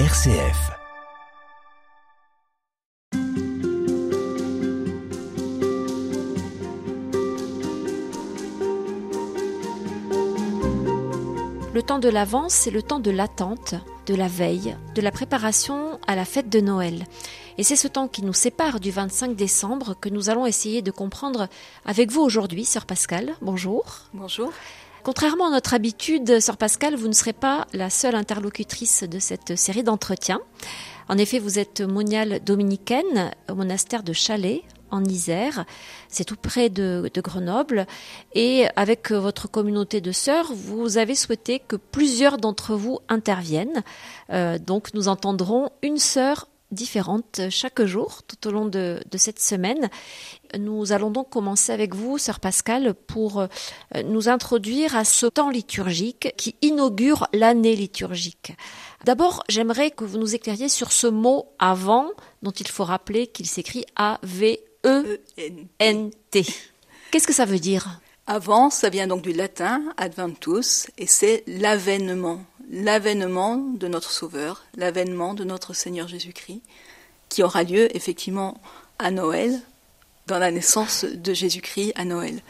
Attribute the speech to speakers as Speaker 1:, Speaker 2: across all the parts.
Speaker 1: RCF.
Speaker 2: Le temps de l'avance, c'est le temps de l'attente, de la veille, de la préparation à la fête de Noël. Et c'est ce temps qui nous sépare du 25 décembre que nous allons essayer de comprendre avec vous aujourd'hui, Sœur Pascal. Bonjour.
Speaker 3: Bonjour.
Speaker 2: Contrairement à notre habitude, Sœur Pascal, vous ne serez pas la seule interlocutrice de cette série d'entretiens. En effet, vous êtes moniale dominicaine au monastère de Chalais, en Isère. C'est tout près de, Grenoble. Et avec votre communauté de sœurs, vous avez souhaité que plusieurs d'entre vous interviennent. Euh, donc nous entendrons une sœur différente chaque jour tout au long de, de, cette semaine. Nous allons donc commencer avec vous, sœur Pascal, pour euh, nous introduire à ce temps liturgique qui inaugure l'année liturgique. D'abord, j'aimerais que vous nous éclairiez sur ce mot avant, dont il faut rappeler qu'il s'écrit A-V-E-N-T. Qu'est-ce que ça veut dire?
Speaker 3: Avant, ça vient donc du latin adventus, et c'est l'avènement l'avènement de notre Sauveur, l'avènement de notre Seigneur Jésus-Christ, qui aura lieu effectivement à Noël, dans la naissance de Jésus-Christ à Noël.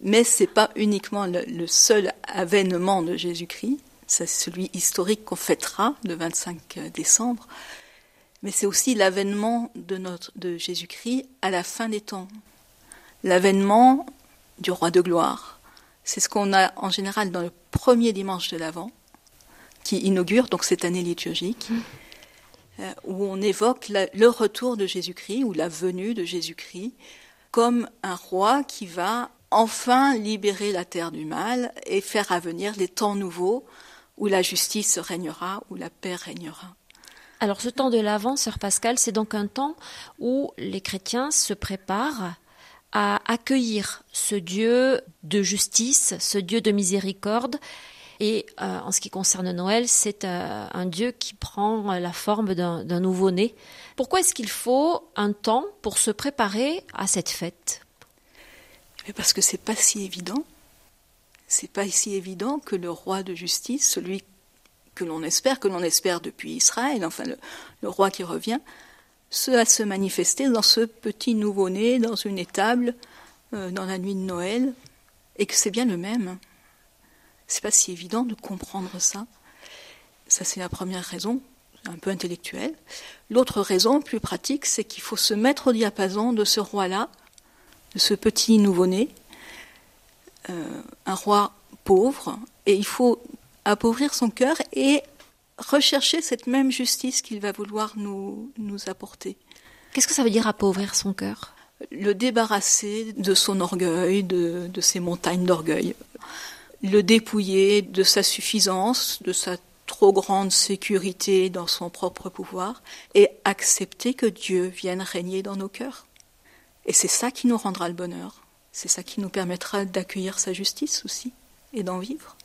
Speaker 3: Mais ce n'est pas uniquement le, seul avènement de Jésus-Christ, c'est celui historique qu'on fêtera le 25 décembre, mais c'est aussi l'avènement de, de Jésus-Christ à la fin des temps, l'avènement du roi de gloire. C'est ce qu'on a en général dans le premier dimanche de l'Avent, qui inaugure donc cette année liturgique, euh, où on évoque la, le retour de Jésus-Christ ou la venue de Jésus-Christ comme un roi qui va enfin libérer la terre du mal et faire avenir les temps nouveaux où la justice régnera, où la paix régnera.
Speaker 2: Alors ce temps de l'Avent, sœur Pascal, c'est donc un temps où les chrétiens se préparent à accueillir ce Dieu de justice, ce Dieu de miséricorde et euh, en ce qui concerne Noël, c'est euh, un Dieu qui prend la forme d'un nouveau-né. Pourquoi est-ce qu'il faut un temps pour se préparer à cette fête?
Speaker 3: Parce que c'est pas si évident. C'est pas si évident que le roi de justice, celui que l'on espère, que l'on espère depuis Israël, enfin le, roi qui revient, se à se manifester dans ce petit nouveau-né, dans une étable, euh, dans la nuit de Noël, et que c'est bien le même. C'est pas si évident de comprendre ça. Ça, c'est la première raison, un peu intellectuelle. L'autre raison, plus pratique, c'est qu'il faut se mettre au diapason de ce roi-là, de ce petit nouveau-né, euh, un roi pauvre, et il faut appauvrir son cœur et rechercher cette même justice qu'il va vouloir nous, nous apporter.
Speaker 2: Qu'est-ce que ça veut dire appauvrir son cœur?
Speaker 3: Le débarrasser de son orgueil, de, de ses montagnes d'orgueil le dépouiller de sa suffisance, de sa trop grande sécurité dans son propre pouvoir, et accepter que Dieu vienne régner dans nos cœurs. Et c'est ça qui nous rendra le bonheur, c'est ça qui nous permettra d'accueillir sa justice aussi, et d'en vivre.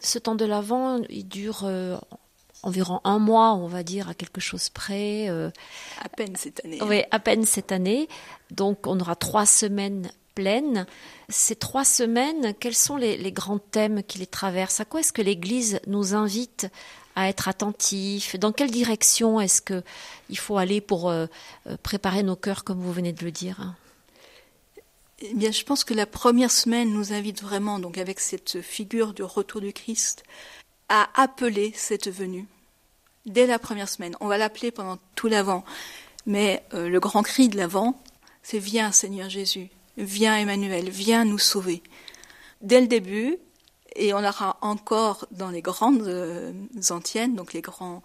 Speaker 2: Ce temps de l'Avent, il dure euh, environ un mois, on va dire, à quelque chose près. Euh,
Speaker 3: à peine cette année.
Speaker 2: Oui, à peine cette année. Donc on aura trois semaines pleines. Ces trois semaines, quels sont les, grands thèmes qui les traversent? À quoi est-ce que l'Église nous invite à être attentifs? Dans quelle direction est-ce que il faut aller pour euh, préparer nos cœurs, comme vous venez de le dire?
Speaker 3: Eh bien, je pense que la première semaine nous invite vraiment, donc avec cette figure du retour du Christ, à appeler cette venue. Dès la première semaine, on va l'appeler pendant tout l'avant, mais euh, le grand cri de l'avant, c'est Viens Seigneur Jésus, Viens Emmanuel, viens nous sauver. Dès le début, et on aura encore dans les grandes euh, antiennes, donc les grands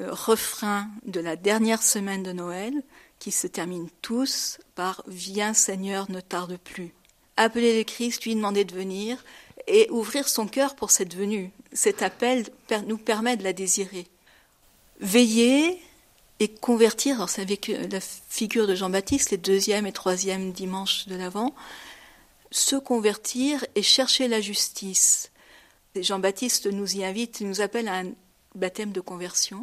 Speaker 3: euh, refrains de la dernière semaine de Noël, qui se terminent tous par Viens Seigneur, ne tarde plus. Appeler le Christ, lui demander de venir et ouvrir son cœur pour cette venue. Cet appel nous permet de la désirer. Veiller et convertir, alors c'est avec la figure de Jean-Baptiste, les deuxième et troisième dimanches de l'Avent, se convertir et chercher la justice. Jean-Baptiste nous y invite, il nous appelle à un baptême de conversion.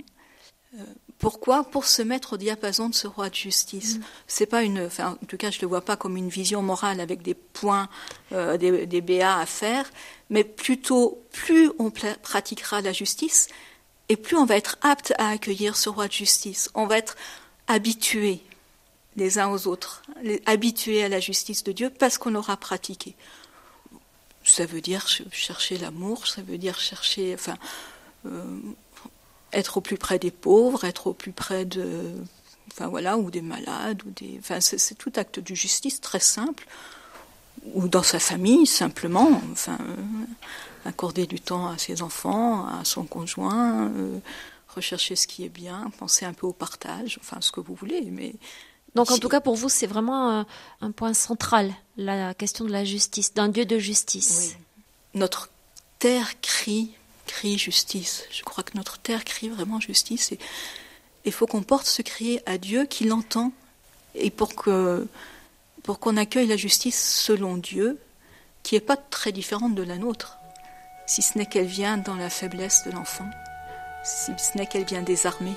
Speaker 3: Euh, pourquoi? Pour se mettre au diapason de ce roi de justice. Mmh. C'est pas une, enfin, en tout cas, je le vois pas comme une vision morale avec des points, euh, des, des BA à faire, mais plutôt plus on pratiquera la justice, et plus on va être apte à accueillir ce roi de justice. On va être habitué les uns aux autres, habitués à la justice de Dieu parce qu'on l'aura pratiqué. Ça veut dire chercher l'amour, ça veut dire chercher, enfin, euh, être au plus près des pauvres, être au plus près de, enfin voilà, ou des malades, ou des, enfin c'est tout acte de justice très simple, ou dans sa famille simplement, enfin euh, accorder du temps à ses enfants, à son conjoint, euh, rechercher ce qui est bien, penser un peu au partage, enfin ce que vous voulez, mais
Speaker 2: donc en tout cas pour vous c'est vraiment un, point central la question de la justice, d'un Dieu de justice. Oui.
Speaker 3: Notre terre crie crie justice. Je crois que notre terre crie vraiment justice et il faut qu'on porte ce cri à Dieu qui l'entend et pour que pour qu'on accueille la justice selon Dieu, qui n'est pas très différente de la nôtre, si ce n'est qu'elle vient dans la faiblesse de l'enfant, si ce n'est qu'elle vient désarmer.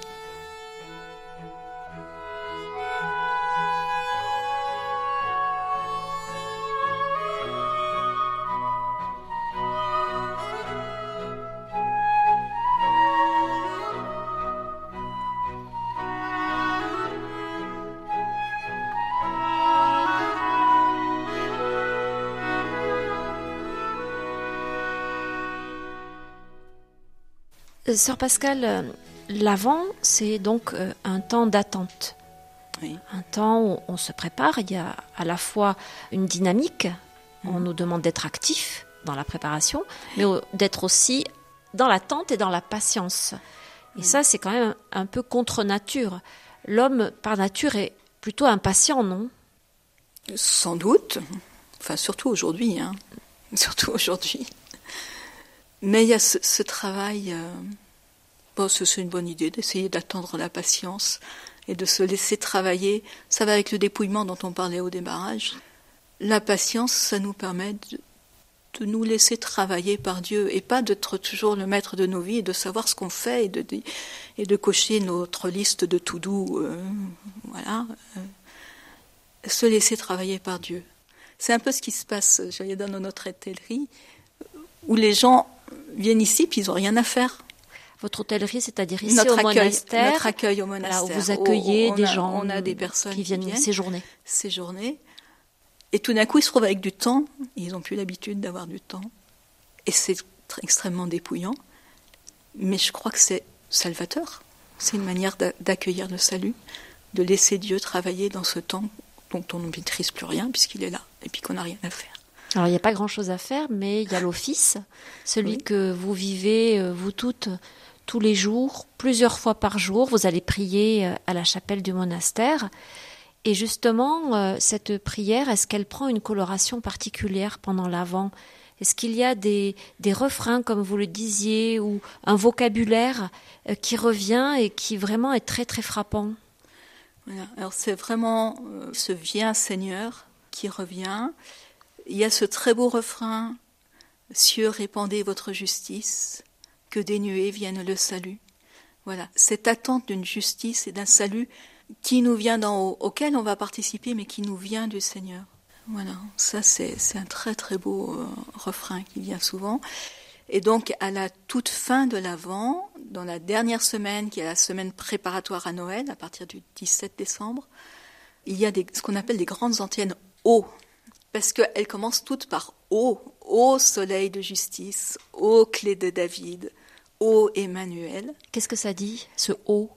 Speaker 2: Sœur Pascal, euh, l'avant, c'est donc euh, un temps d'attente. Un temps où on se prépare, il y a à la fois une dynamique, on mm. nous demande d'être actif dans la préparation, mais d'être aussi dans l'attente et dans la patience. Et ça, c'est quand même un peu contre nature. L'homme, par nature, est plutôt impatient, non?
Speaker 3: Sans doute. Enfin, surtout aujourd'hui. Hein. Surtout aujourd'hui. Mais il y a ce, travail. Euh, bon, c'est une bonne idée d'essayer d'attendre la patience et de se laisser travailler. Ça va avec le dépouillement dont on parlait au démarrage. La patience, ça nous permet de, nous laisser travailler par Dieu et pas d'être toujours le maître de nos vies et de savoir ce qu'on fait et de, et de cocher notre liste de tout doux. Euh, voilà. Euh, se laisser travailler par Dieu. C'est un peu ce qui se passe, j'allais dans notre hôtellerie, où les gens viennent ici puis ils n'ont rien à faire.
Speaker 2: Votre hôtellerie, c'est-à-dire ici au monastère
Speaker 3: Notre accueil au monastère.
Speaker 2: où vous accueillez des gens
Speaker 3: on a des personnes
Speaker 2: qui viennent, séjourner.
Speaker 3: Séjourner. Et tout d'un coup, ils se trouvent avec du temps. Ils n'ont plus l'habitude d'avoir du temps. Et c'est extrêmement dépouillant. Mais je crois que c'est salvateur. C'est une manière d'accueillir le salut, de laisser Dieu travailler dans ce temps dont on ne maîtrise plus rien puisqu'il est là et puis qu'on n'a rien à faire.
Speaker 2: Alors il n'y a pas grand-chose à faire, mais il y a l'office, celui que vous vivez, euh, vous toutes, tous les jours, plusieurs fois par jour. Vous allez prier euh, à la chapelle du monastère. Et justement, euh, cette prière, est-ce qu'elle prend une coloration particulière pendant l'Avent? Est-ce qu'il y a des, des, refrains, comme vous le disiez, ou un vocabulaire qui revient et qui vraiment est très très frappant?
Speaker 3: Alors c'est vraiment ce Viens Seigneur qui revient il y a ce très beau refrain Cieux, répandez votre justice, que des nuées viennent le salut. Voilà, cette attente d'une justice et d'un salut qui nous vient d'en haut, auquel on va participer, mais qui nous vient du Seigneur. Voilà, ça c'est un très très beau euh, refrain qui vient souvent. Et donc à la toute fin de l'Avent, dans la dernière semaine, qui est la semaine préparatoire à Noël, à partir du 17 décembre, il y a ce qu'on appelle des grandes antennes haut parce qu'elles commencent toutes par Ô, ô soleil de justice, ô clé de David, ô Emmanuel.
Speaker 2: Qu'est-ce que ça dit, ce ô?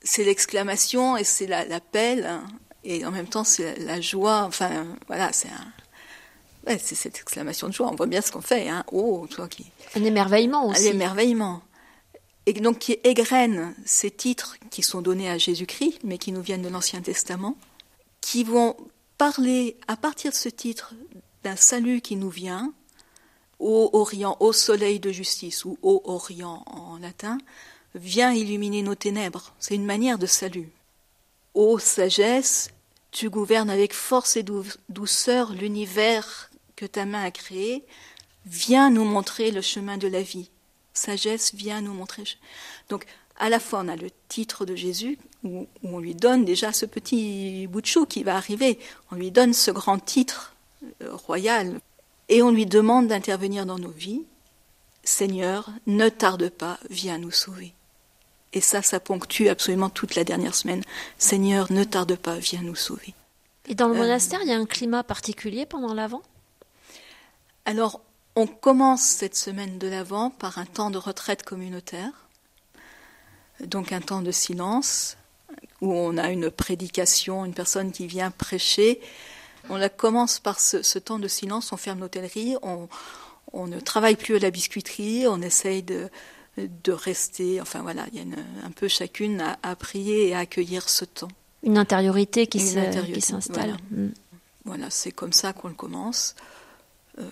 Speaker 3: C'est l'exclamation et c'est l'appel, hein, et en même temps c'est la, joie, enfin voilà, c'est un. c'est cette exclamation de joie, on voit bien ce qu'on fait, hein. Oh, toi qui.
Speaker 2: Un émerveillement aussi.
Speaker 3: Un émerveillement. Et donc qui égrène ces titres qui sont donnés à Jésus-Christ, mais qui nous viennent de l'Ancien Testament, qui vont parler à partir de ce titre d'un salut qui nous vient, ô Orient, ô soleil de justice, ou ô Orient en latin, vient illuminer nos ténèbres. C'est une manière de salut. Ô sagesse, tu gouvernes avec force et douceur l'univers que ta main a créé, viens nous montrer le chemin de la vie. Sagesse, viens nous montrer. Donc, à la fois, on a le titre de Jésus où, on lui donne déjà ce petit bout de chou qui va arriver, on lui donne ce grand titre euh, royal, et on lui demande d'intervenir dans nos vies. Seigneur, ne tarde pas, viens nous sauver. Et ça, ça ponctue absolument toute la dernière semaine. Seigneur, ne tarde pas, viens nous sauver.
Speaker 2: Et dans le euh, monastère, il y a un climat particulier pendant l'Avent?
Speaker 3: Alors, on commence cette semaine de l'Avent par un temps de retraite communautaire, donc un temps de silence, où on a une prédication, une personne qui vient prêcher. On la commence par ce, temps de silence, on ferme l'hôtellerie, on, on, ne travaille plus à la biscuiterie, on essaye de, de rester, enfin voilà, il y a un peu chacune à, prier et à accueillir ce temps.
Speaker 2: Une intériorité qui s'installe.
Speaker 3: Mm. Voilà, c'est comme ça qu'on le commence. Euh,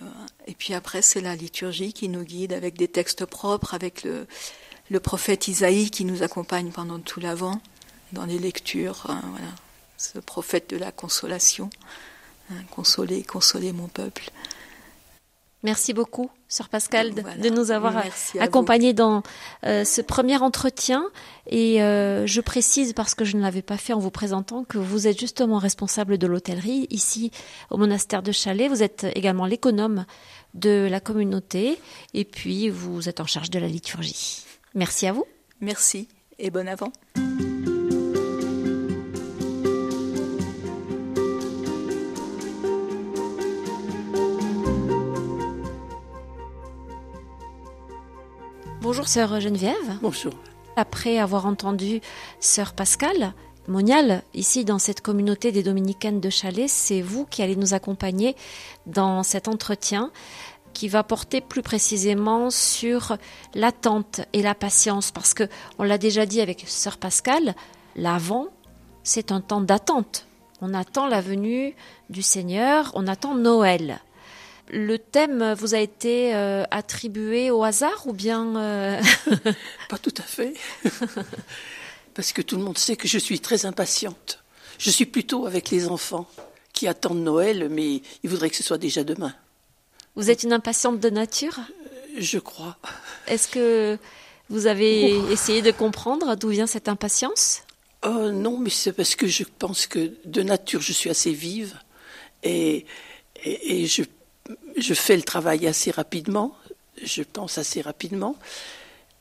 Speaker 3: et puis après, c'est la liturgie qui nous guide avec des textes propres, avec le, le prophète Isaïe qui nous accompagne pendant tout l'avant dans les lectures. Hein, voilà, ce prophète de la consolation. Hein, consoler, consoler mon peuple.
Speaker 2: Merci beaucoup, Sœur Pascal, de nous avoir accompagnés dans euh, ce premier entretien. Et euh, je précise, parce que je ne l'avais pas fait en vous présentant, que vous êtes justement responsable de l'hôtellerie ici au monastère de Chalais. Vous êtes également l'économe de la communauté et puis vous êtes en charge de la liturgie. Merci à vous.
Speaker 3: Merci et bon avant.
Speaker 2: Bonjour sœur Geneviève.
Speaker 1: Bonjour.
Speaker 2: Après avoir entendu sœur Pascal, Monial, ici dans cette communauté des dominicaines de Chalais, c'est vous qui allez nous accompagner dans cet entretien qui va porter plus précisément sur l'attente et la patience parce que on l'a déjà dit avec sœur Pascal, l'avant, c'est un temps d'attente. On attend la venue du Seigneur, on attend Noël. Le thème vous a été euh, attribué au hasard ou bien euh,
Speaker 1: Pas tout à fait. Parce que tout le monde sait que je suis très impatiente. Je suis plutôt avec les enfants qui attendent Noël, mais ils voudraient que ce soit déjà demain.
Speaker 2: Vous êtes une impatiente de nature?
Speaker 1: Euh, Je crois.
Speaker 2: Est-ce que vous avez essayé de comprendre d'où vient cette impatience?
Speaker 1: Oh non, mais c'est parce que je pense que de nature je suis assez vive et, et, et je je fais le travail assez rapidement, je pense assez rapidement,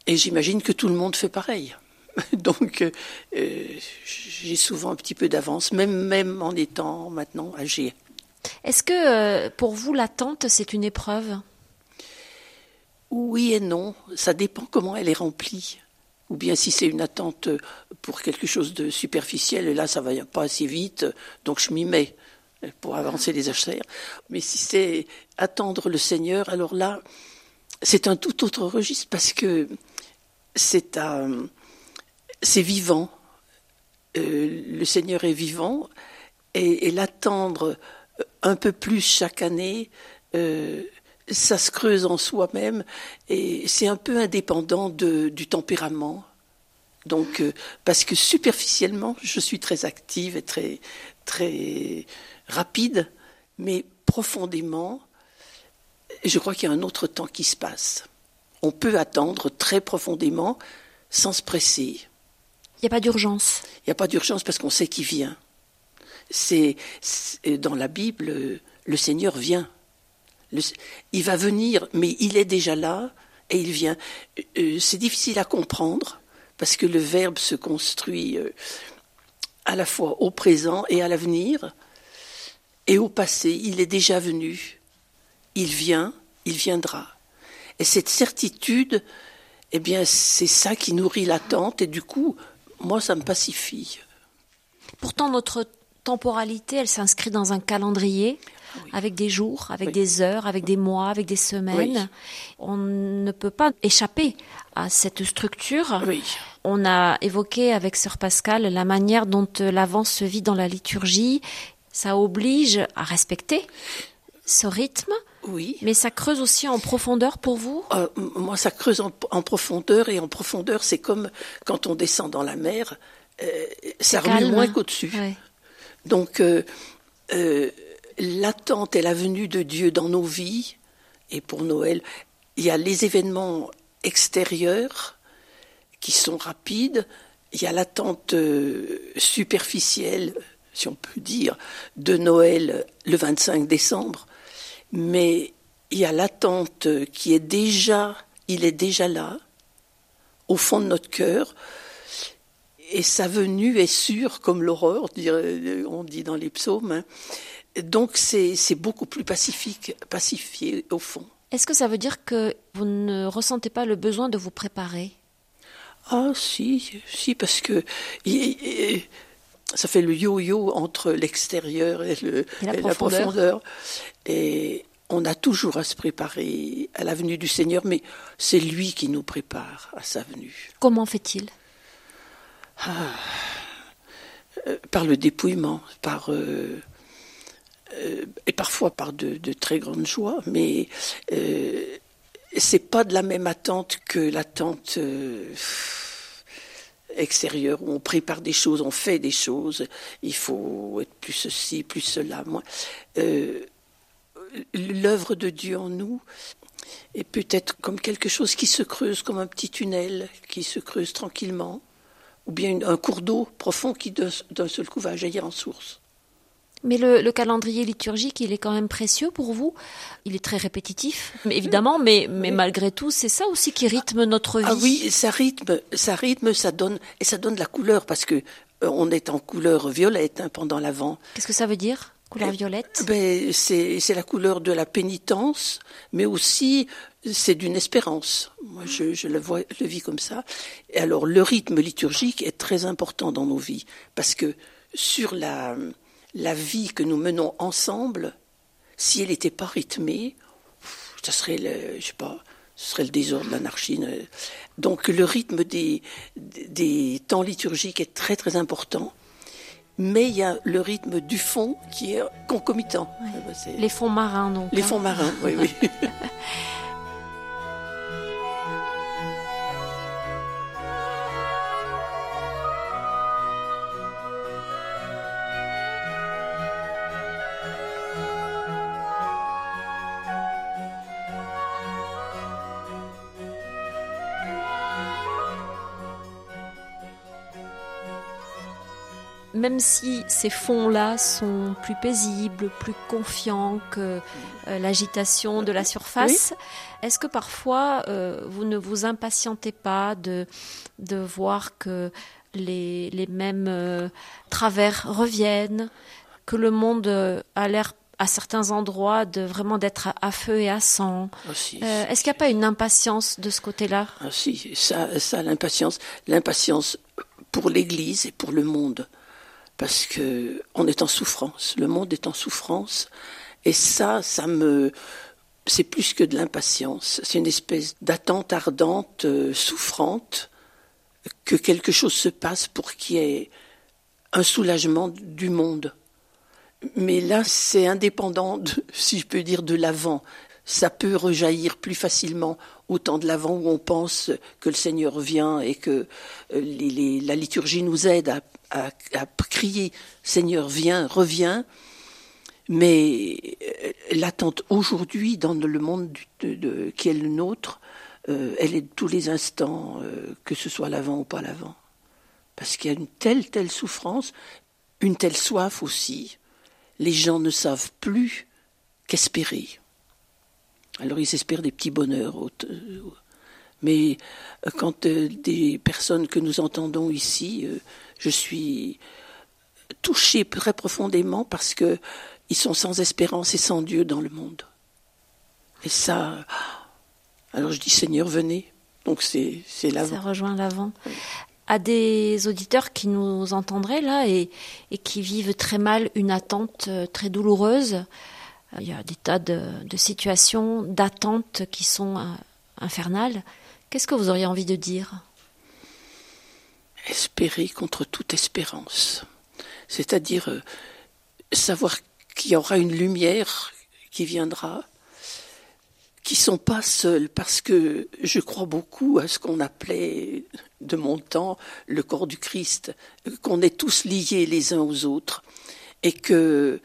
Speaker 1: et j'imagine que tout le monde fait pareil. Donc, euh, j'ai souvent un petit peu d'avance, même, même en étant maintenant âgé.
Speaker 2: Est-ce que euh, pour vous, l'attente, c'est une épreuve?
Speaker 1: Oui et non. Ça dépend comment elle est remplie. Ou bien si c'est une attente pour quelque chose de superficiel, et là, ça va pas assez vite, donc je m'y mets pour avancer les achats. Mais si c'est attendre le Seigneur, alors là, c'est un tout autre registre parce que c'est c'est vivant. Euh, le Seigneur est vivant et, l'attendre un peu plus chaque année, euh, ça se creuse en soi-même et c'est un peu indépendant de, du tempérament. Donc, euh, parce que superficiellement, je suis très active et très, très rapide, mais profondément, je crois qu'il y a un autre temps qui se passe. On peut attendre très profondément sans se presser.
Speaker 2: Il n'y a pas d'urgence.
Speaker 1: Il n'y a pas d'urgence parce qu'on sait qu'il vient. C'est dans la Bible, le Seigneur vient. il va venir, mais il est déjà là et il vient. Euh, c'est difficile à comprendre parce que le Verbe se construit euh, à la fois au présent et à l'avenir. Et au passé, il est déjà venu. Il vient, il viendra. Et cette certitude, eh bien, c'est ça qui nourrit l'attente. Et du coup, moi, ça me pacifie.
Speaker 2: Pourtant, notre temporalité, elle s'inscrit dans un calendrier avec des jours, avec des heures, avec des mois, avec des semaines. On ne peut pas échapper à cette structure. On a évoqué avec Sœur Pascal la manière dont l'avance se vit dans la liturgie ça oblige à respecter ce rythme.
Speaker 1: Oui.
Speaker 2: Mais ça creuse aussi en profondeur pour vous?
Speaker 1: Euh, Moi, ça creuse en, profondeur et en profondeur, c'est comme quand on descend dans la mer, euh, ça remue moins qu'au-dessus. Donc, euh, l'attente et la venue de Dieu dans nos vies, et pour Noël, il y a les événements extérieurs qui sont rapides, il y a l'attente superficielle si on peut dire, de Noël le 25 décembre, mais il y a l'attente qui est déjà, il est déjà là, au fond de notre cœur, et sa venue est sûre comme l'aurore, on dit dans les psaumes. Hein. Donc c'est beaucoup plus pacifique, pacifié au fond.
Speaker 2: Est-ce que ça veut dire que vous ne ressentez pas le besoin de vous préparer?
Speaker 1: Ah si, si, parce que ça fait le yo-yo entre l'extérieur et, la, profondeur. Et on a toujours à se préparer à la venue du Seigneur, mais c'est lui qui nous prépare à sa venue.
Speaker 2: Comment fait-il? Ah,
Speaker 1: euh, Par le dépouillement, par euh, euh, et parfois par de, très grandes joies, mais c'est pas de la même attente que l'attente extérieure où on prépare des choses, on fait des choses. Il faut être plus ceci, plus cela. Moi, l'œuvre de Dieu en nous est peut-être comme quelque chose qui se creuse, comme un petit tunnel qui se creuse tranquillement, ou bien un cours d'eau profond qui d'un seul coup va jaillir en source.
Speaker 2: Mais le, calendrier liturgique, il est quand même précieux pour vous. Il est très répétitif, évidemment, mais, mais malgré tout, c'est ça aussi qui rythme notre
Speaker 1: ah
Speaker 2: vie.
Speaker 1: Ah oui, ça rythme, ça rythme, ça donne et ça donne la couleur parce que euh, on est en couleur violette hein, pendant l'avant.
Speaker 2: Qu'est-ce que ça veut dire Couleur violette?
Speaker 1: ben, C'est la couleur de la pénitence, mais aussi c'est d'une espérance. Moi, je, je le, vois, le vis comme ça. Et alors, le rythme liturgique est très important dans nos vies, parce que sur la, la vie que nous menons ensemble, si elle n'était pas rythmée, ça serait le, je sais pas, ce serait le désordre, l'anarchie. Donc, le rythme des, des temps liturgiques est très très important mais il y a le rythme du fond qui est concomitant.
Speaker 2: Les fonds marins, donc.
Speaker 1: Les hein. fonds marins, oui, oui.
Speaker 2: même si ces fonds-là sont plus paisibles, plus confiants que euh, l'agitation de la surface, est-ce que parfois euh, vous ne vous impatientez pas de, de voir que les, les mêmes euh, travers reviennent, que le monde a l'air à certains endroits de vraiment d'être à, feu et à sang?
Speaker 1: Ah,
Speaker 2: est-ce qu'il n'y a pas une impatience de ce côté-là?
Speaker 1: Ah, Si, ça, ça l'impatience, l'impatience pour l'Église et pour le monde parce que on est en souffrance, le monde est en souffrance, et ça, ça me, c'est plus que de l'impatience, c'est une espèce d'attente ardente, euh, souffrante, que quelque chose se passe pour qu'il y ait un soulagement du monde. Mais là, c'est indépendant, si je peux dire, de l'avant ça peut rejaillir plus facilement au temps de l'avant où on pense que le Seigneur vient et que euh, la liturgie nous aide à, crier Seigneur viens, reviens. Mais euh, l'attente aujourd'hui dans le monde qui est le nôtre, euh, elle est de tous les instants, que ce soit l'avant ou pas l'avant. Parce qu'il y a une telle, telle souffrance, une telle soif aussi. Les gens ne savent plus qu'espérer. Alors ils espèrent des petits bonheurs. Mais euh, quand euh, des personnes que nous entendons ici, euh, je suis touché très profondément parce que ils sont sans espérance et sans Dieu dans le monde. Et ça, alors je dis Seigneur, venez. Donc c'est c'est l'avant.
Speaker 2: Ça rejoint l'avant. À des auditeurs qui nous entendraient là et, et qui vivent très mal une attente très douloureuse, il y a des tas de, situations, d'attentes qui sont euh, infernales. Qu'est-ce que vous auriez envie de dire?
Speaker 1: Espérer contre toute espérance. C'est-à-dire euh, savoir qu'il y aura une lumière qui viendra, qui sont pas seuls, parce que je crois beaucoup à ce qu'on appelait de mon temps le corps du Christ, qu'on est tous liés les uns aux autres, et que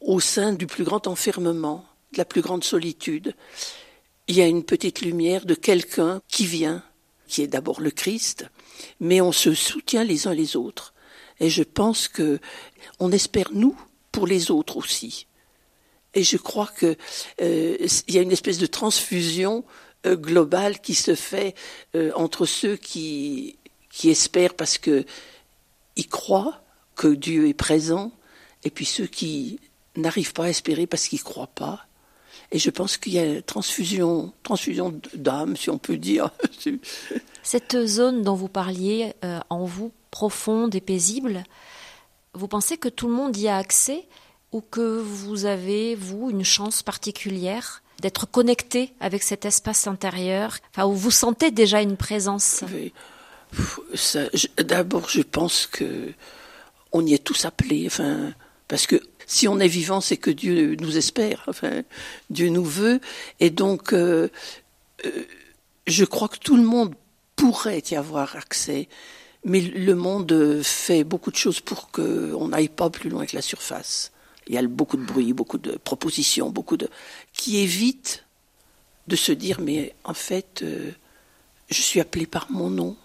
Speaker 1: au sein du plus grand enfermement, de la plus grande solitude, il y a une petite lumière de quelqu'un qui vient, qui est d'abord le Christ, mais on se soutient les uns les autres. Et je pense que on espère nous pour les autres aussi. Et je crois que euh, il y a une espèce de transfusion euh, globale qui se fait euh, entre ceux qui qui espèrent parce que y croient que Dieu est présent, et puis ceux qui n'arrivent pas à espérer parce qu'ils ne croient pas. Et je pense qu'il y a transfusion, transfusion d'âme, si on peut dire.
Speaker 2: Cette zone dont vous parliez, euh, en vous, profonde et paisible, vous pensez que tout le monde y a accès ou que vous avez, vous, une chance particulière d'être connecté avec cet espace intérieur, enfin, où vous sentez déjà une présence?
Speaker 1: D'abord, je pense que on y est tous appelés, enfin, parce que si on est vivant, c'est que Dieu nous espère, enfin, Dieu nous veut, et donc, euh, euh, je crois que tout le monde pourrait y avoir accès, mais le monde fait beaucoup de choses pour qu'on n'aille pas plus loin que la surface. Il y a beaucoup de bruit, beaucoup de propositions, beaucoup de qui évitent de se dire mais en fait euh, je suis appelé par mon nom.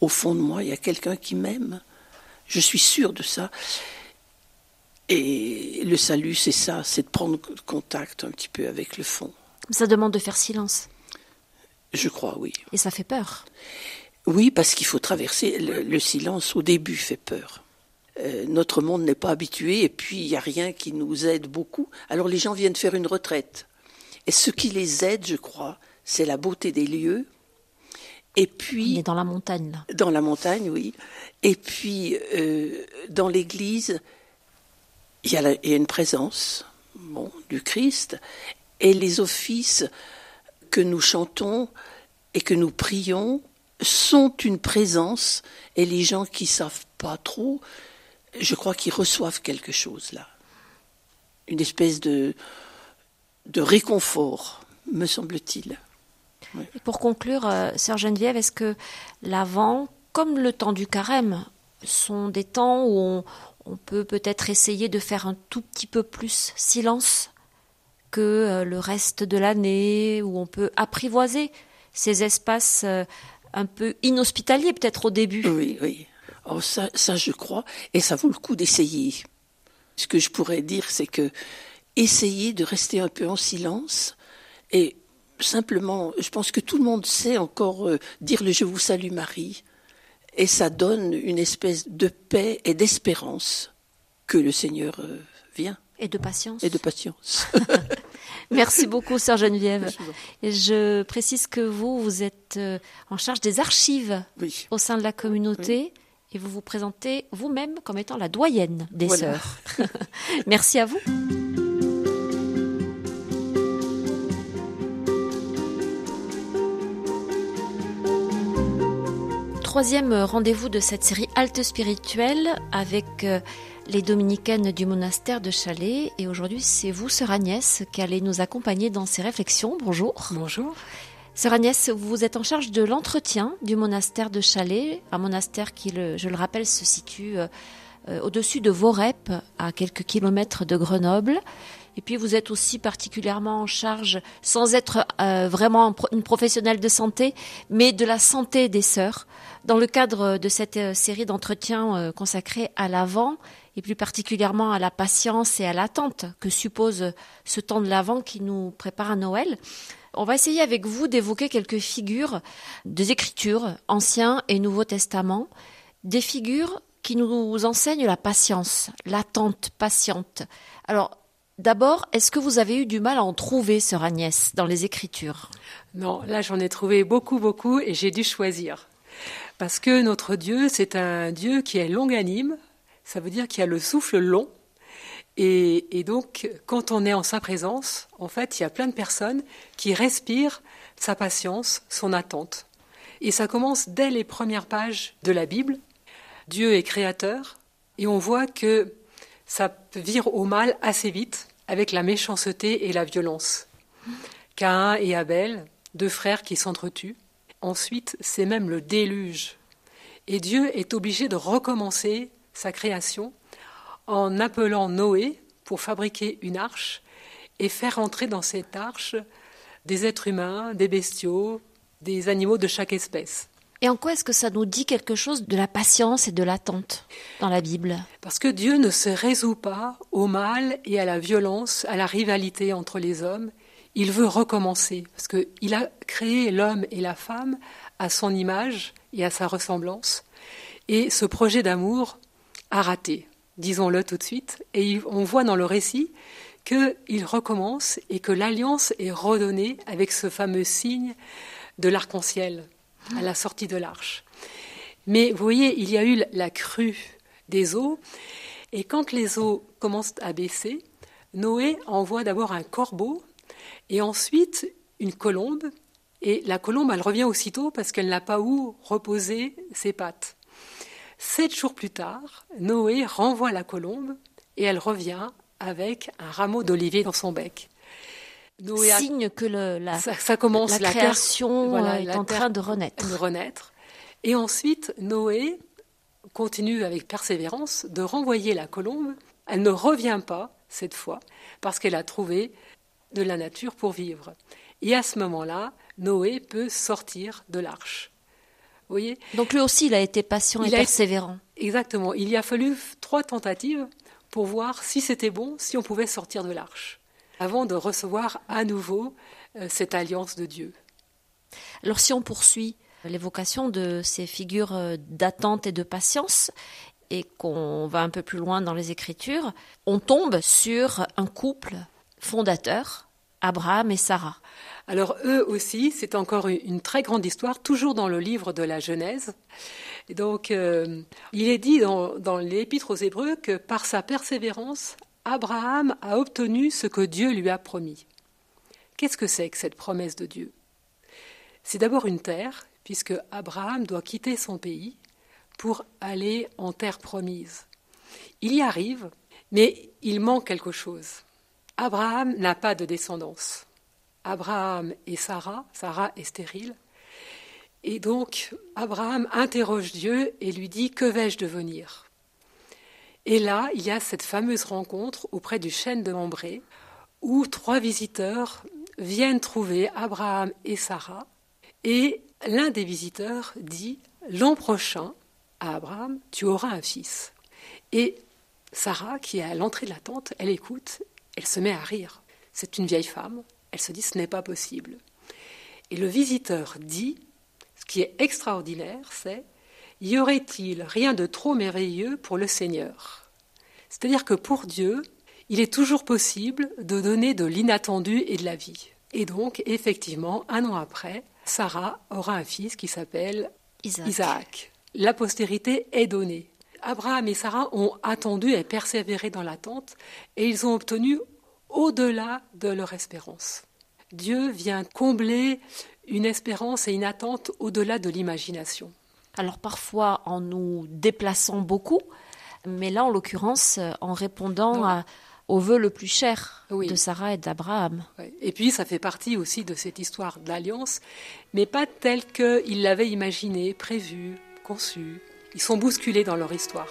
Speaker 1: Au fond de moi, il y a quelqu'un qui m'aime. Je suis sûr de ça. Et le salut, c'est ça, c'est de prendre contact un petit peu avec le fond.
Speaker 2: Ça demande de faire silence.
Speaker 1: Je crois, oui.
Speaker 2: Et ça fait peur.
Speaker 1: Oui, parce qu'il faut traverser. Le, silence, au début, fait peur. Euh, notre monde n'est pas habitué et puis il n'y a rien qui nous aide beaucoup. Alors les gens viennent faire une retraite. Et ce qui les aide, je crois, c'est la beauté des lieux. Et puis.
Speaker 2: On est dans la montagne, là.
Speaker 1: Dans la montagne, oui. Et puis, euh, dans l'église, il y, a une présence bon, du Christ. Et les offices que nous chantons et que nous prions sont une présence. Et les gens qui savent pas trop, je crois qu'ils reçoivent quelque chose là. Une espèce de, de réconfort, me semble-t-il.
Speaker 2: Pour conclure, euh, Sœur Geneviève, est-ce que l'avant, comme le temps du carême, sont des temps où on, on peut peut-être essayer de faire un tout petit peu plus silence que euh, le reste de l'année, où on peut apprivoiser ces espaces euh, un peu inhospitaliers peut-être au début.
Speaker 1: Oui, oui. Oh, ça, je crois, et ça vaut le coup d'essayer. Ce que je pourrais dire, c'est que essayer de rester un peu en silence et simplement, je pense que tout le monde sait encore euh, dire le Je vous salue Marie, et ça donne une espèce de paix et d'espérance que le Seigneur euh, vient.
Speaker 2: Et de patience.
Speaker 1: Et de patience.
Speaker 2: Merci beaucoup, Sœur Geneviève. Et je précise que vous, vous êtes euh, en charge des archives au sein de la communauté. Et vous vous présentez vous-même comme étant la doyenne des sœurs. Merci à vous. Troisième rendez-vous de cette série Halte spirituelle avec euh, les dominicaines du monastère de Chalais. Et aujourd'hui, c'est vous, sœur Agnès, qui allez nous accompagner dans ces réflexions. Bonjour.
Speaker 4: Bonjour.
Speaker 2: Sœur Agnès, vous êtes en charge de l'entretien du monastère de Chalais, un monastère qui, je le rappelle, se situe euh, euh, au-dessus de Vorep, à quelques kilomètres de Grenoble. Et puis vous êtes aussi particulièrement en charge, sans être vraiment une professionnelle de santé, mais de la santé des sœurs dans le cadre de cette euh, série d'entretiens euh, consacrés à l'avant et plus particulièrement à la patience et à l'attente que suppose ce temps de l'avant qui nous prépare à Noël, on va essayer avec vous d'évoquer quelques figures des Écritures, Ancien et Nouveau Testament, des figures qui nous enseignent la patience, l'attente patiente. Alors, D'abord, est-ce que vous avez eu du mal à en trouver, sœur Agnès, dans les Écritures?
Speaker 4: Non, là j'en ai trouvé beaucoup, beaucoup, et j'ai dû choisir. Parce que notre Dieu, c'est un Dieu qui est longanime, ça veut dire qu'il a le souffle long. Et, donc, quand on est en sa présence, en fait, il y a plein de personnes qui respirent sa patience, son attente. Et ça commence dès les premières pages de la Bible. Dieu est créateur, et on voit que ça vire au mal assez vite avec la méchanceté et la violence. Caïn et Abel, deux frères qui s'entretuent. Ensuite, c'est même le déluge. Et Dieu est obligé de recommencer sa création en appelant Noé pour fabriquer une arche et faire entrer dans cette arche des êtres humains, des bestiaux, des animaux de chaque espèce.
Speaker 2: Et en quoi est-ce que ça nous dit quelque chose de la patience et de l'attente dans la Bible?
Speaker 4: Parce que Dieu ne se résout pas au mal et à la violence, à la rivalité entre les hommes il veut recommencer, parce qu'il a créé l'homme et la femme à son image et à sa ressemblance. Et ce projet d'amour a raté, disons-le tout de suite. Et on voit dans le récit qu'il recommence et que l'alliance est redonnée avec ce fameux signe de l'arc-en-ciel à la sortie de l'arche. Mais vous voyez, il y a eu la crue des eaux, et quand les eaux commencent à baisser, Noé envoie d'abord un corbeau et ensuite une colombe, et la colombe, elle revient aussitôt parce qu'elle n'a pas où reposer ses pattes. Sept jours plus tard, Noé renvoie la colombe et elle revient avec un rameau d'olivier dans son bec.
Speaker 2: Signe que la,
Speaker 4: ça, commence,
Speaker 2: la, création euh, est en train de renaître.
Speaker 4: de renaître. Et ensuite, Noé continue avec persévérance de renvoyer la colombe. Elle ne revient pas cette fois parce qu'elle a trouvé de la nature pour vivre. Et à ce moment-là, Noé peut sortir de l'arche. Vous voyez?
Speaker 2: Donc lui aussi, il a été patient et persévérant.
Speaker 4: Exactement. Il y a fallu trois tentatives pour voir si c'était bon, si on pouvait sortir de l'arche, avant de recevoir à nouveau euh, cette alliance de Dieu.
Speaker 2: Alors si on poursuit l'évocation de ces figures euh, d'attente et de patience, et qu'on va un peu plus loin dans les Écritures, on tombe sur un couple fondateur, Abraham et Sarah.
Speaker 4: Alors eux aussi, c'est encore une très grande histoire, toujours dans le livre de la Genèse. Et donc, euh, il est dit dans, dans l'Épître aux Hébreux que par sa persévérance, Abraham a obtenu ce que Dieu lui a promis. Qu'est-ce que c'est que cette promesse de Dieu? C'est d'abord une terre, puisque Abraham doit quitter son pays pour aller en terre promise. Il y arrive, mais il manque quelque chose. Abraham n'a pas de descendance. Abraham et Sarah, Sarah est stérile, et donc Abraham interroge Dieu et lui dit Que vais-je devenir? Et là, il y a cette fameuse rencontre auprès du chêne de Mambré, où trois visiteurs viennent trouver Abraham et Sarah, et l'un des visiteurs dit L'an prochain, à Abraham, tu auras un fils. Et Sarah, qui est à l'entrée de la tente, elle écoute, elle se met à rire. C'est une vieille femme, elle se dit ce n'est pas possible. Et le visiteur dit, ce qui est extraordinaire, c'est y aurait-il rien de trop merveilleux pour le Seigneur? C'est-à-dire que pour Dieu, il est toujours possible de donner de l'inattendu et de la vie. Et donc, effectivement, un an après, Sarah aura un fils qui s'appelle Isaac. La postérité est donnée. Abraham et Sarah ont attendu et persévéré dans l'attente et ils ont obtenu au-delà de leur espérance. Dieu vient combler une espérance et une attente au-delà de l'imagination.
Speaker 2: Alors parfois en nous déplaçant beaucoup, mais là en l'occurrence en répondant au vœu le plus cher de Sarah et d'Abraham.
Speaker 4: Et puis ça fait partie aussi de cette histoire d'alliance, mais pas telle qu'ils l'avaient imaginée, prévue, conçue. Ils sont bousculés dans leur histoire.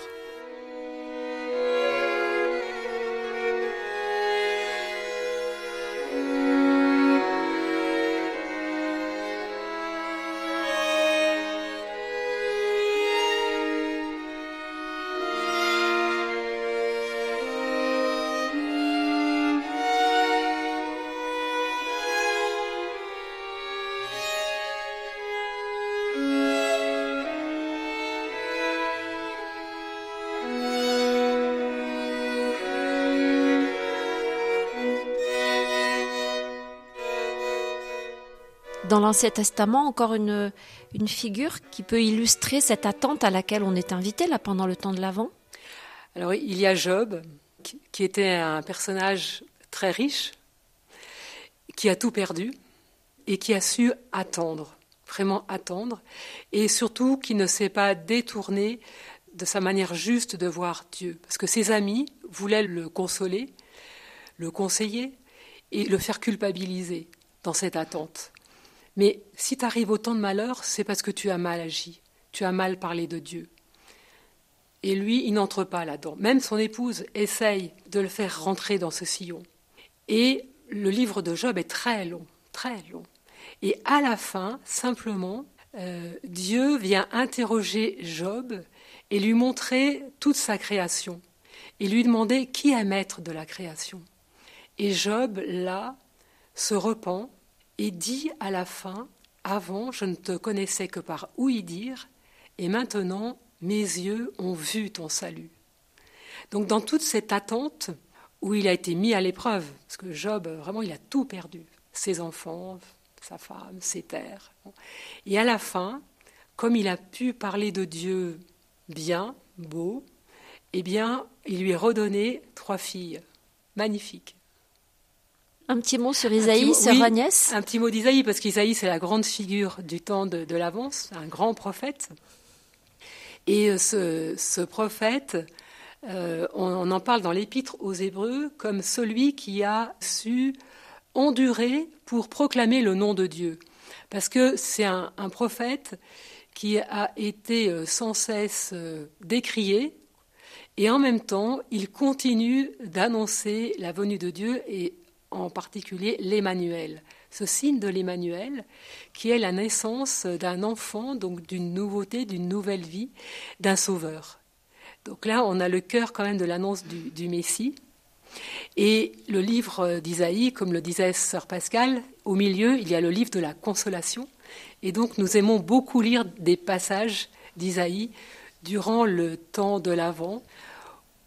Speaker 2: l'Ancien Testament encore une, figure qui peut illustrer cette attente à laquelle on est invité là pendant le temps de l'Avent?
Speaker 4: Alors il y a Job, qui était un personnage très riche, qui a tout perdu et qui a su attendre, vraiment attendre, et surtout qui ne s'est pas détourné de sa manière juste de voir Dieu. Parce que ses amis voulaient le consoler, le conseiller et le faire culpabiliser dans cette attente. Mais si tu arrives au temps de malheur, c'est parce que tu as mal agi, tu as mal parlé de Dieu. Et lui, il n'entre pas là-dedans. Même son épouse essaye de le faire rentrer dans ce sillon. Et le livre de Job est très long, très long. Et à la fin, simplement, euh, Dieu vient interroger Job et lui montrer toute sa création. Et lui demander qui est maître de la création. Et Job, là, se repent et dit à la fin Avant, je ne te connaissais que par ouï dire, et maintenant, mes yeux ont vu ton salut. Donc dans toute cette attente où il a été mis à l'épreuve, parce que Job, vraiment, il a tout perdu, ses enfants, sa femme, ses terres. Et à la fin, comme il a pu parler de Dieu bien, beau, eh bien, il lui est redonné trois filles magnifiques.
Speaker 2: Un petit mot sur Isaïe, sur
Speaker 4: Agnès? Un petit mot d'Isaïe, parce qu'Isaïe, c'est la grande figure du temps de, l'avance, un grand prophète. Et euh, ce, prophète, euh, on, en parle dans l'Épître aux Hébreux comme celui qui a su endurer pour proclamer le nom de Dieu. Parce que c'est un, prophète qui a été euh, sans cesse décrié, et en même temps, il continue d'annoncer la venue de Dieu et en particulier l'Emmanuel, ce signe de l'Emmanuel, qui est la naissance d'un enfant, donc d'une nouveauté, d'une nouvelle vie, d'un sauveur. Donc là, on a le cœur quand même de l'annonce du, Messie. Et le livre d'Isaïe, comme le disait Sœur Pascal, au milieu, il y a le livre de la consolation. Et donc, nous aimons beaucoup lire des passages d'Isaïe durant le temps de l'Avent,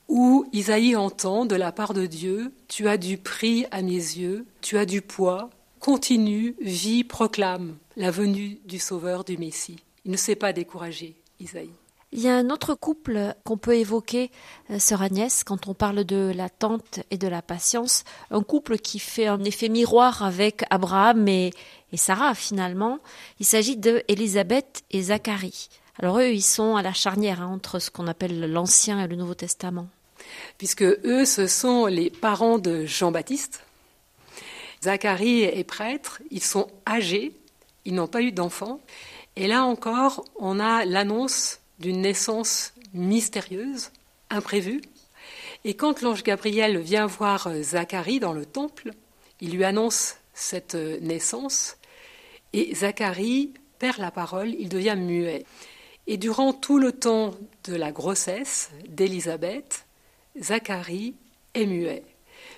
Speaker 4: où Isaïe entend de la part de Dieu Tu as du prix à mes yeux, tu as du poids, continue, vis, proclame la venue du Sauveur, du Messie. Il ne s'est pas découragé, Isaïe.
Speaker 2: Il y a un autre couple qu'on peut évoquer, euh, sœur Agnès, quand on parle de l'attente et de la patience, un couple qui fait un effet miroir avec Abraham et, Sarah finalement. Il s'agit de Élisabeth et Zacharie. Alors eux, ils sont à la charnière hein, entre ce qu'on appelle l'Ancien et le Nouveau Testament
Speaker 4: puisque eux, ce sont les parents de Jean-Baptiste. Zacharie est prêtre, ils sont âgés, ils n'ont pas eu d'enfants. Et là encore, on a l'annonce d'une naissance mystérieuse, imprévue. Et quand l'ange Gabriel vient voir Zacharie dans le temple, il lui annonce cette naissance, et Zacharie perd la parole, il devient muet. Et durant tout le temps de la grossesse d'Élisabeth, Zacharie est muet.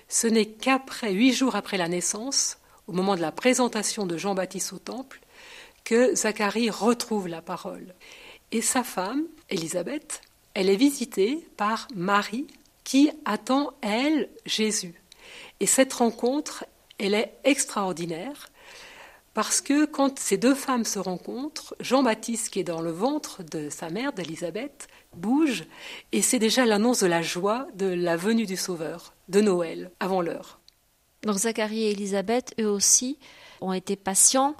Speaker 4: Ce n'est qu'après, huit jours après la naissance, au moment de la présentation de Jean-Baptiste au temple, que Zacharie retrouve la parole. Et sa femme, Élisabeth, elle est visitée par Marie, qui attend, elle, Jésus. Et cette rencontre, elle est extraordinaire, parce que quand ces deux femmes se rencontrent, Jean-Baptiste, qui est dans le ventre de sa mère, d'Élisabeth, bouge, et c'est déjà l'annonce de la joie de la venue du Sauveur, de Noël, avant l'heure.
Speaker 2: Donc Zacharie et Élisabeth, eux aussi, ont été patients,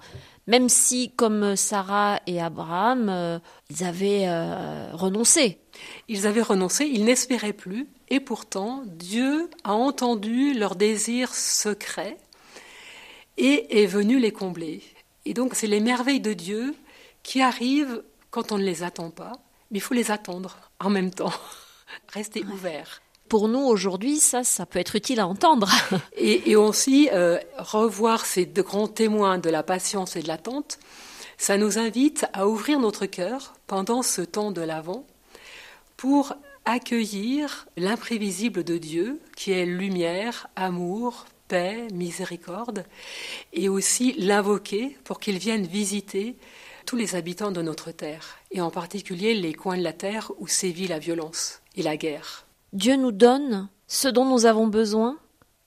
Speaker 2: même si, comme Sarah et Abraham, euh, ils avaient euh, renoncé.
Speaker 4: Ils avaient renoncé, ils n'espéraient plus, et pourtant Dieu a entendu leurs désirs secrets et est venu les combler. Et donc c'est les merveilles de Dieu qui arrivent quand on ne les attend pas, mais il faut les attendre en même temps. Rester ouvert.
Speaker 2: Pour nous aujourd'hui, ça, ça peut être utile à entendre.
Speaker 4: et, aussi euh, revoir ces deux grands témoins de la patience et de l'attente, ça nous invite à ouvrir notre cœur pendant ce temps de l'Avent pour accueillir l'imprévisible de Dieu, qui est lumière, amour, paix, miséricorde, et aussi l'invoquer pour qu'il vienne visiter tous les habitants de notre terre, et en particulier les coins de la terre où sévit la violence et la guerre.
Speaker 2: Dieu nous donne ce dont nous avons besoin.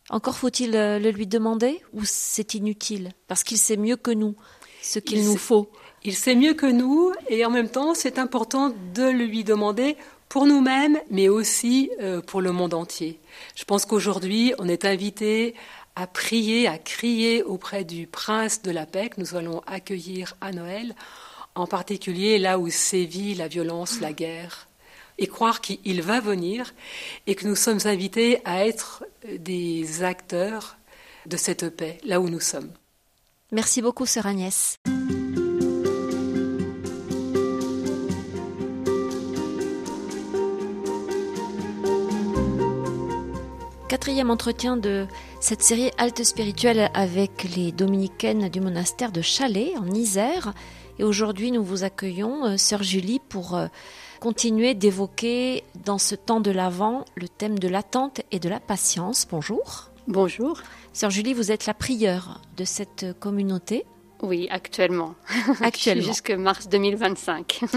Speaker 2: Encore faut-il euh, le lui demander ou c'est inutile? Parce qu'il sait mieux que nous ce qu'il nous faut.
Speaker 4: Il sait mieux que nous et en même temps c'est important de lui demander pour nous-mêmes mais aussi euh, pour le monde entier. Je pense qu'aujourd'hui on est invité à prier, à crier auprès du prince de la paix que nous allons accueillir à Noël, en particulier là où sévit la violence, la guerre, et croire qu'il va venir et que nous sommes invités à être des acteurs de cette paix, là où nous sommes.
Speaker 2: Merci beaucoup, sœur Agnès. Quatrième entretien de cette série Halte spirituelle avec les dominicaines du monastère de Chalais en Isère. Et aujourd'hui, nous vous accueillons, euh, sœur Julie, pour euh, continuer d'évoquer dans ce temps de l'Avent le thème de l'attente et de la patience. Bonjour.
Speaker 5: Bonjour.
Speaker 2: Sœur Julie, vous êtes la prieure de cette communauté.
Speaker 5: Oui, actuellement.
Speaker 2: Actuellement.
Speaker 5: Jusque mars 2025.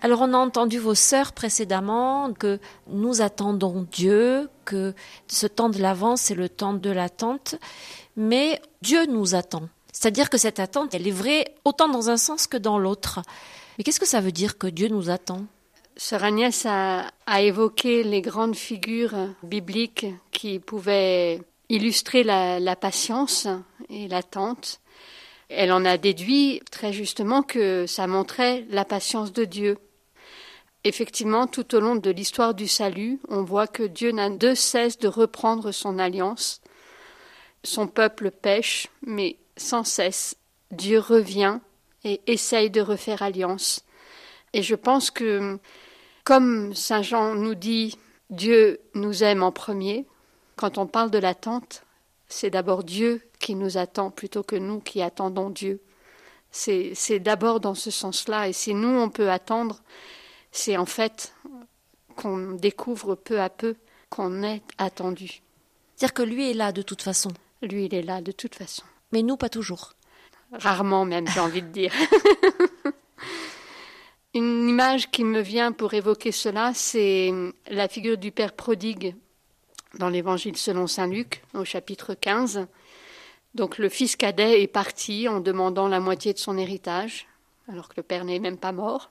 Speaker 2: Alors on a entendu vos sœurs précédemment que nous attendons Dieu, que ce temps de l'avance c'est le temps de l'attente, mais Dieu nous attend. C'est-à-dire que cette attente, elle est vraie autant dans un sens que dans l'autre. Mais qu'est-ce que ça veut dire que Dieu nous attend?
Speaker 5: Sœur Agnès a, a, évoqué les grandes figures bibliques qui pouvaient illustrer la, la patience et l'attente. Elle en a déduit très justement que ça montrait la patience de Dieu. Effectivement, tout au long de l'histoire du salut, on voit que Dieu n'a de cesse de reprendre son alliance. Son peuple pêche, mais sans cesse, Dieu revient et essaye de refaire alliance. Et je pense que, comme Saint Jean nous dit, Dieu nous aime en premier, quand on parle de l'attente, c'est d'abord Dieu qui nous attend plutôt que nous qui attendons Dieu. C'est d'abord dans ce sens-là. Et si nous, on peut attendre, c'est en fait qu'on découvre peu à peu qu'on est attendu.
Speaker 2: C'est-à-dire que lui est là de toute façon.
Speaker 5: Lui, il est là de toute façon.
Speaker 2: Mais nous, pas toujours.
Speaker 5: Rarement même, j'ai envie de dire. Une image qui me vient pour évoquer cela, c'est la figure du Père prodigue dans l'Évangile selon Saint Luc, au chapitre 15. Donc le fils cadet est parti en demandant la moitié de son héritage, alors que le père n'est même pas mort.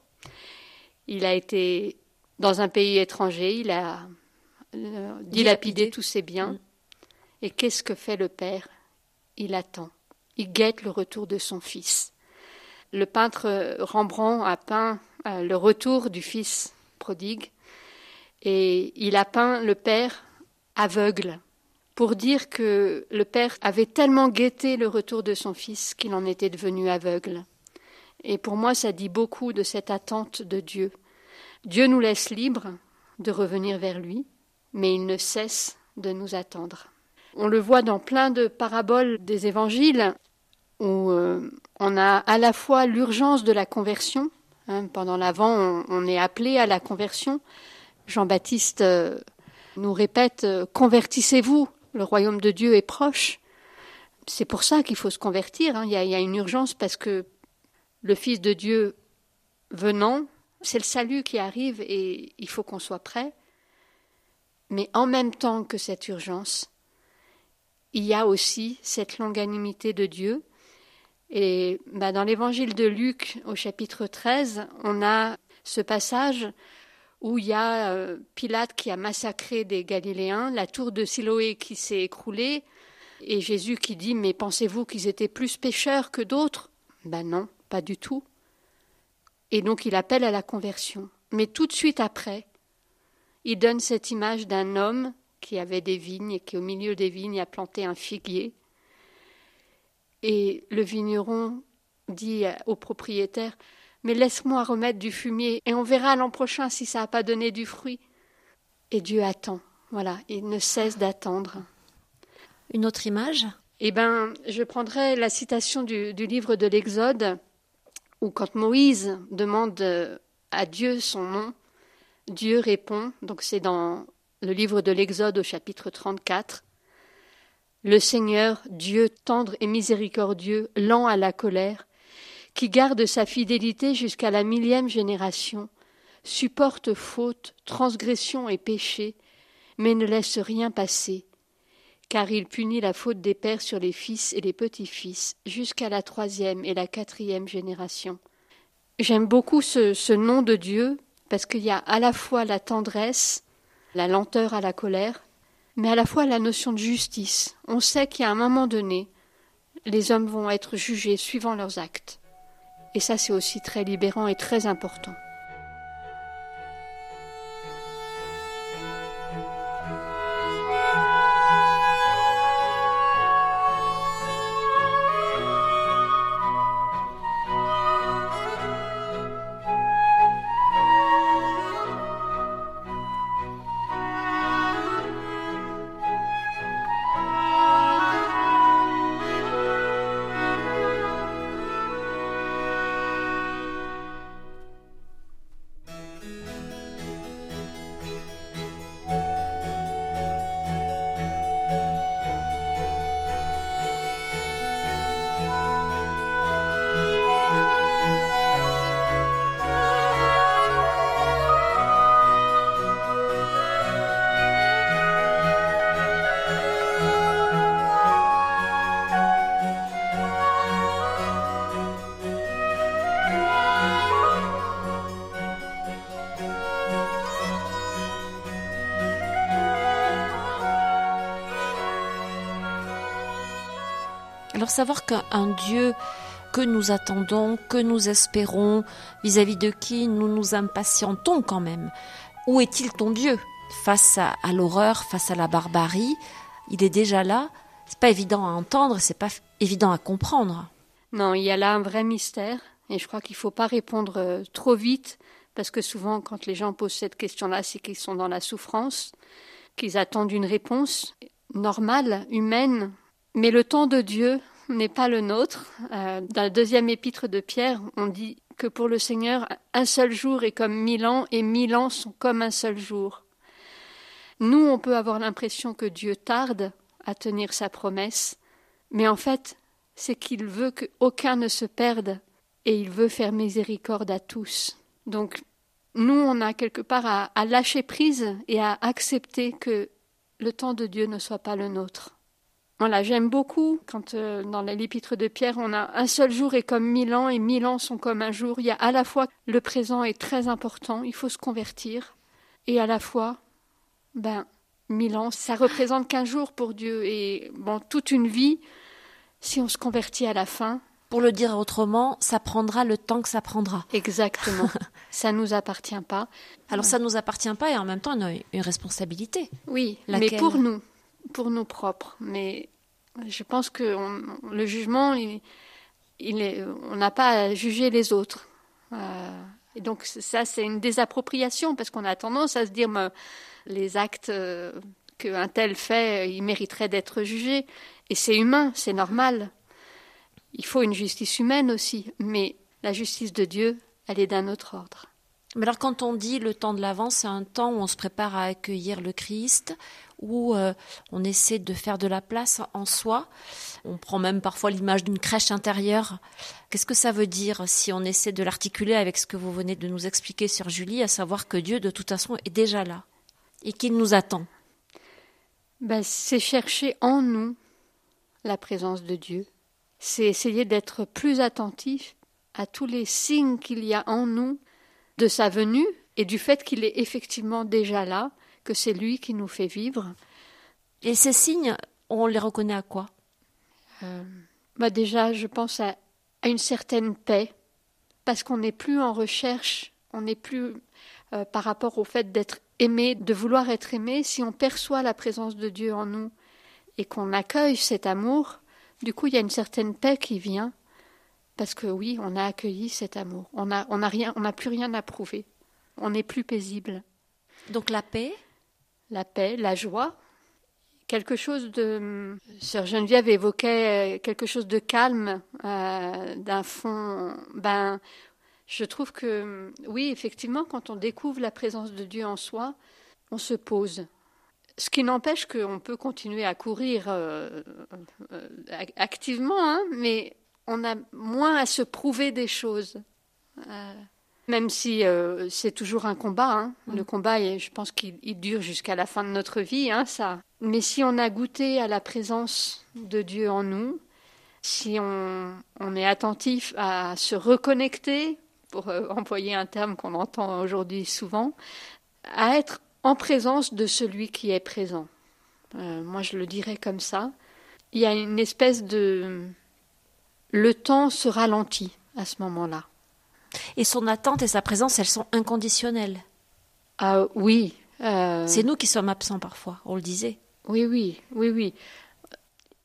Speaker 5: Il a été dans un pays étranger, il a euh, dilapidé tous ses biens. Mm. Et qu'est-ce que fait le père? Il attend. Il guette le retour de son fils. Le peintre Rembrandt a peint euh, le retour du fils prodigue et il a peint le père aveugle pour dire que le père avait tellement guetté le retour de son fils qu'il en était devenu aveugle. Et pour moi, ça dit beaucoup de cette attente de Dieu. Dieu nous laisse libres de revenir vers lui, mais il ne cesse de nous attendre. On le voit dans plein de paraboles des évangiles où euh, on a à la fois l'urgence de la conversion. Hein, pendant l'Avent, on, est appelé à la conversion. Jean-Baptiste euh, nous répète euh, Convertissez-vous, le royaume de Dieu est proche. C'est pour ça qu'il faut se convertir. Hein. Il y a une urgence parce que le Fils de Dieu venant, c'est le salut qui arrive et il faut qu'on soit prêt. Mais en même temps que cette urgence, il y a aussi cette longanimité de Dieu. Et bah, dans l'évangile de Luc, au chapitre 13, on a ce passage où il y a euh, Pilate qui a massacré des Galiléens, la tour de Siloé qui s'est écroulée, et Jésus qui dit Mais pensez-vous qu'ils étaient plus pécheurs que d'autres? Ben non, pas du tout. Et donc il appelle à la conversion. Mais tout de suite après, il donne cette image d'un homme qui avait des vignes et qui au milieu des vignes a planté un figuier et le vigneron dit au propriétaire Mais laisse-moi remettre du fumier et on verra l'an prochain si ça n'a pas donné du fruit. Et Dieu attend. Voilà, il ne cesse d'attendre.
Speaker 2: Une autre image?
Speaker 5: Eh bien, je prendrai la citation du, du livre de l'Exode, où quand Moïse demande à Dieu son nom, Dieu répond, donc c'est dans le livre de l'Exode au chapitre 34, le Seigneur, Dieu tendre et miséricordieux, lent à la colère, qui garde sa fidélité jusqu'à la millième génération, supporte faute, transgression et péché, mais ne laisse rien passer, car il punit la faute des pères sur les fils et les petits-fils, jusqu'à la troisième et la quatrième génération. J'aime beaucoup ce, nom de Dieu, parce qu'il y a à la fois la tendresse, la lenteur à la colère, mais à la fois la notion de justice. On sait qu'à un moment donné, les hommes vont être jugés suivant leurs actes. Et ça, c'est aussi très libérant et très important.
Speaker 2: Savoir qu'un Dieu que nous attendons, que nous espérons, vis-à-vis de qui nous nous impatientons quand même, où est-il ton Dieu? Face à, à l'horreur, face à la barbarie, il est déjà là. C'est pas évident à entendre, c'est pas évident à comprendre.
Speaker 5: Non, il y a là un vrai mystère, et je crois qu'il ne faut pas répondre euh, trop vite, parce que souvent, quand les gens posent cette question-là, c'est qu'ils sont dans la souffrance, qu'ils attendent une réponse normale, humaine. Mais le temps de Dieu n'est pas le nôtre. Euh, dans le deuxième épître de Pierre, on dit que pour le Seigneur, un seul jour est comme mille ans, et mille ans sont comme un seul jour. Nous, on peut avoir l'impression que Dieu tarde à tenir sa promesse, mais en fait, c'est qu'il veut qu'aucun ne se perde, et il veut faire miséricorde à tous. Donc, nous, on a quelque part à, à lâcher prise et à accepter que le temps de Dieu ne soit pas le nôtre. Voilà, j'aime beaucoup quand euh, dans l'épître de Pierre, on a un seul jour est comme mille ans et mille ans sont comme un jour. Il y a à la fois le présent est très important, il faut se convertir, et à la fois, ben, mille ans, ça représente qu'un jour pour Dieu et bon, toute une vie. Si on se convertit à la fin,
Speaker 2: Pour le dire autrement, ça prendra le temps que ça prendra.
Speaker 5: exactement, ça nous appartient pas.
Speaker 2: Alors ça ne nous appartient pas et en même temps on a une responsabilité.
Speaker 5: Oui,
Speaker 2: Laquelle
Speaker 5: mais pour nous, pour nous propres. Mais je pense que le jugement, il, est, on n'a pas à juger les autres. Euh, et donc ça, c'est une désappropriation parce qu'on a tendance à se dire, les actes euh, qu'un tel fait, il mériterait d'être jugé. Et c'est humain, c'est normal. Il faut une justice humaine aussi, mais la justice de Dieu, elle est d'un autre ordre.
Speaker 2: Mais alors quand on dit le temps de l'avance, c'est un temps où on se prépare à accueillir le Christ, où euh, on essaie de faire de la place en soi. On prend même parfois l'image d'une crèche intérieure. Qu'est-ce que ça veut dire si on essaie de l'articuler avec ce que vous venez de nous expliquer sur Julie, à savoir que Dieu de toute façon est déjà là et qu'il nous attend?
Speaker 5: Ben, c'est chercher en nous la présence de Dieu. C'est essayer d'être plus attentif à tous les signes qu'il y a en nous de sa venue et du fait qu'il est effectivement déjà là, que c'est lui qui nous fait vivre.
Speaker 2: Et ces signes, on les reconnaît à quoi?
Speaker 5: Euh, bah déjà, je pense à, à une certaine paix, parce qu'on n'est plus en recherche, on n'est plus euh, par rapport au fait d'être aimé, de vouloir être aimé. Si on perçoit la présence de Dieu en nous et qu'on accueille cet amour, du coup, il y a une certaine paix qui vient, parce que oui, on a accueilli cet amour. On n'a on a rien, on n'a plus rien à prouver. On n'est plus paisible.
Speaker 2: Donc la paix,
Speaker 5: La paix, la joie, quelque chose de. Sœur Geneviève évoquait euh, quelque chose de calme, euh, d'un fond. Ben, je trouve que oui, effectivement, quand on découvre la présence de Dieu en soi, on se pose. Ce qui n'empêche qu'on peut continuer à courir euh, ac- activement, hein, mais on a moins à se prouver des choses. Même si euh, c'est toujours un combat, hein. le combat, je pense qu'il il dure jusqu'à la fin de notre vie, hein, ça. Mais si on a goûté à la présence de Dieu en nous, si on, on est attentif à se reconnecter, pour euh, employer un terme qu'on entend aujourd'hui souvent, à être en présence de celui qui est présent. Euh, moi, je le dirais comme ça. Il y a une espèce de... Le temps se ralentit à ce moment-là.
Speaker 2: Et son attente et sa présence, elles sont inconditionnelles.
Speaker 5: Ah oui. euh,
Speaker 2: C'est nous qui sommes absents parfois, on le disait.
Speaker 5: Oui, oui, oui, oui.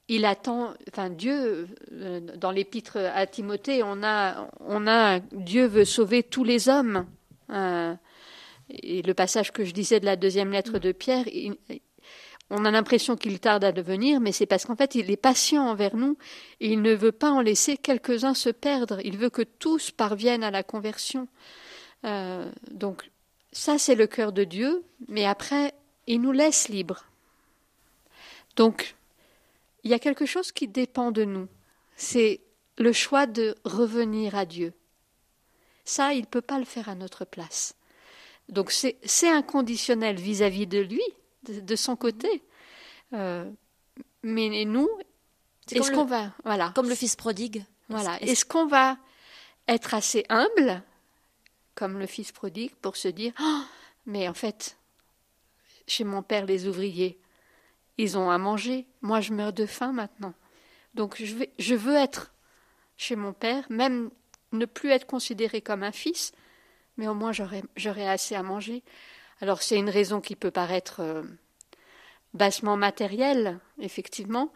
Speaker 5: Il attend, enfin Dieu, euh, dans l'épître à Timothée, on a, on a, Dieu veut sauver tous les hommes. Euh, et le passage que je disais de la deuxième lettre de Pierre, il- on a l'impression qu'il tarde à devenir, mais c'est parce qu'en fait il est patient envers nous et il ne veut pas en laisser quelques-uns se perdre. Il veut que tous parviennent à la conversion. Euh, donc ça c'est le cœur de Dieu, mais après il nous laisse libres. Donc, il y a quelque chose qui dépend de nous. C'est le choix de revenir à Dieu. Ça, il ne peut pas le faire à notre place. Donc, c'est inconditionnel vis-à-vis de lui, de, de son côté. Euh, mais nous, est-ce qu'on va. Voilà.
Speaker 2: Comme le fils prodigue.
Speaker 5: Voilà.
Speaker 2: Est-ce-
Speaker 5: Est-ce qu'on va être assez humble, comme le fils prodigue, pour se dire Ah, Mais en fait, chez mon père, les ouvriers, ils ont à manger. Moi, je meurs de faim maintenant. Donc je, vais, je veux être chez mon père, même ne plus être considéré comme un fils, mais au moins j'aurai assez à manger. Alors c'est une raison qui peut paraître euh, bassement matérielle, effectivement,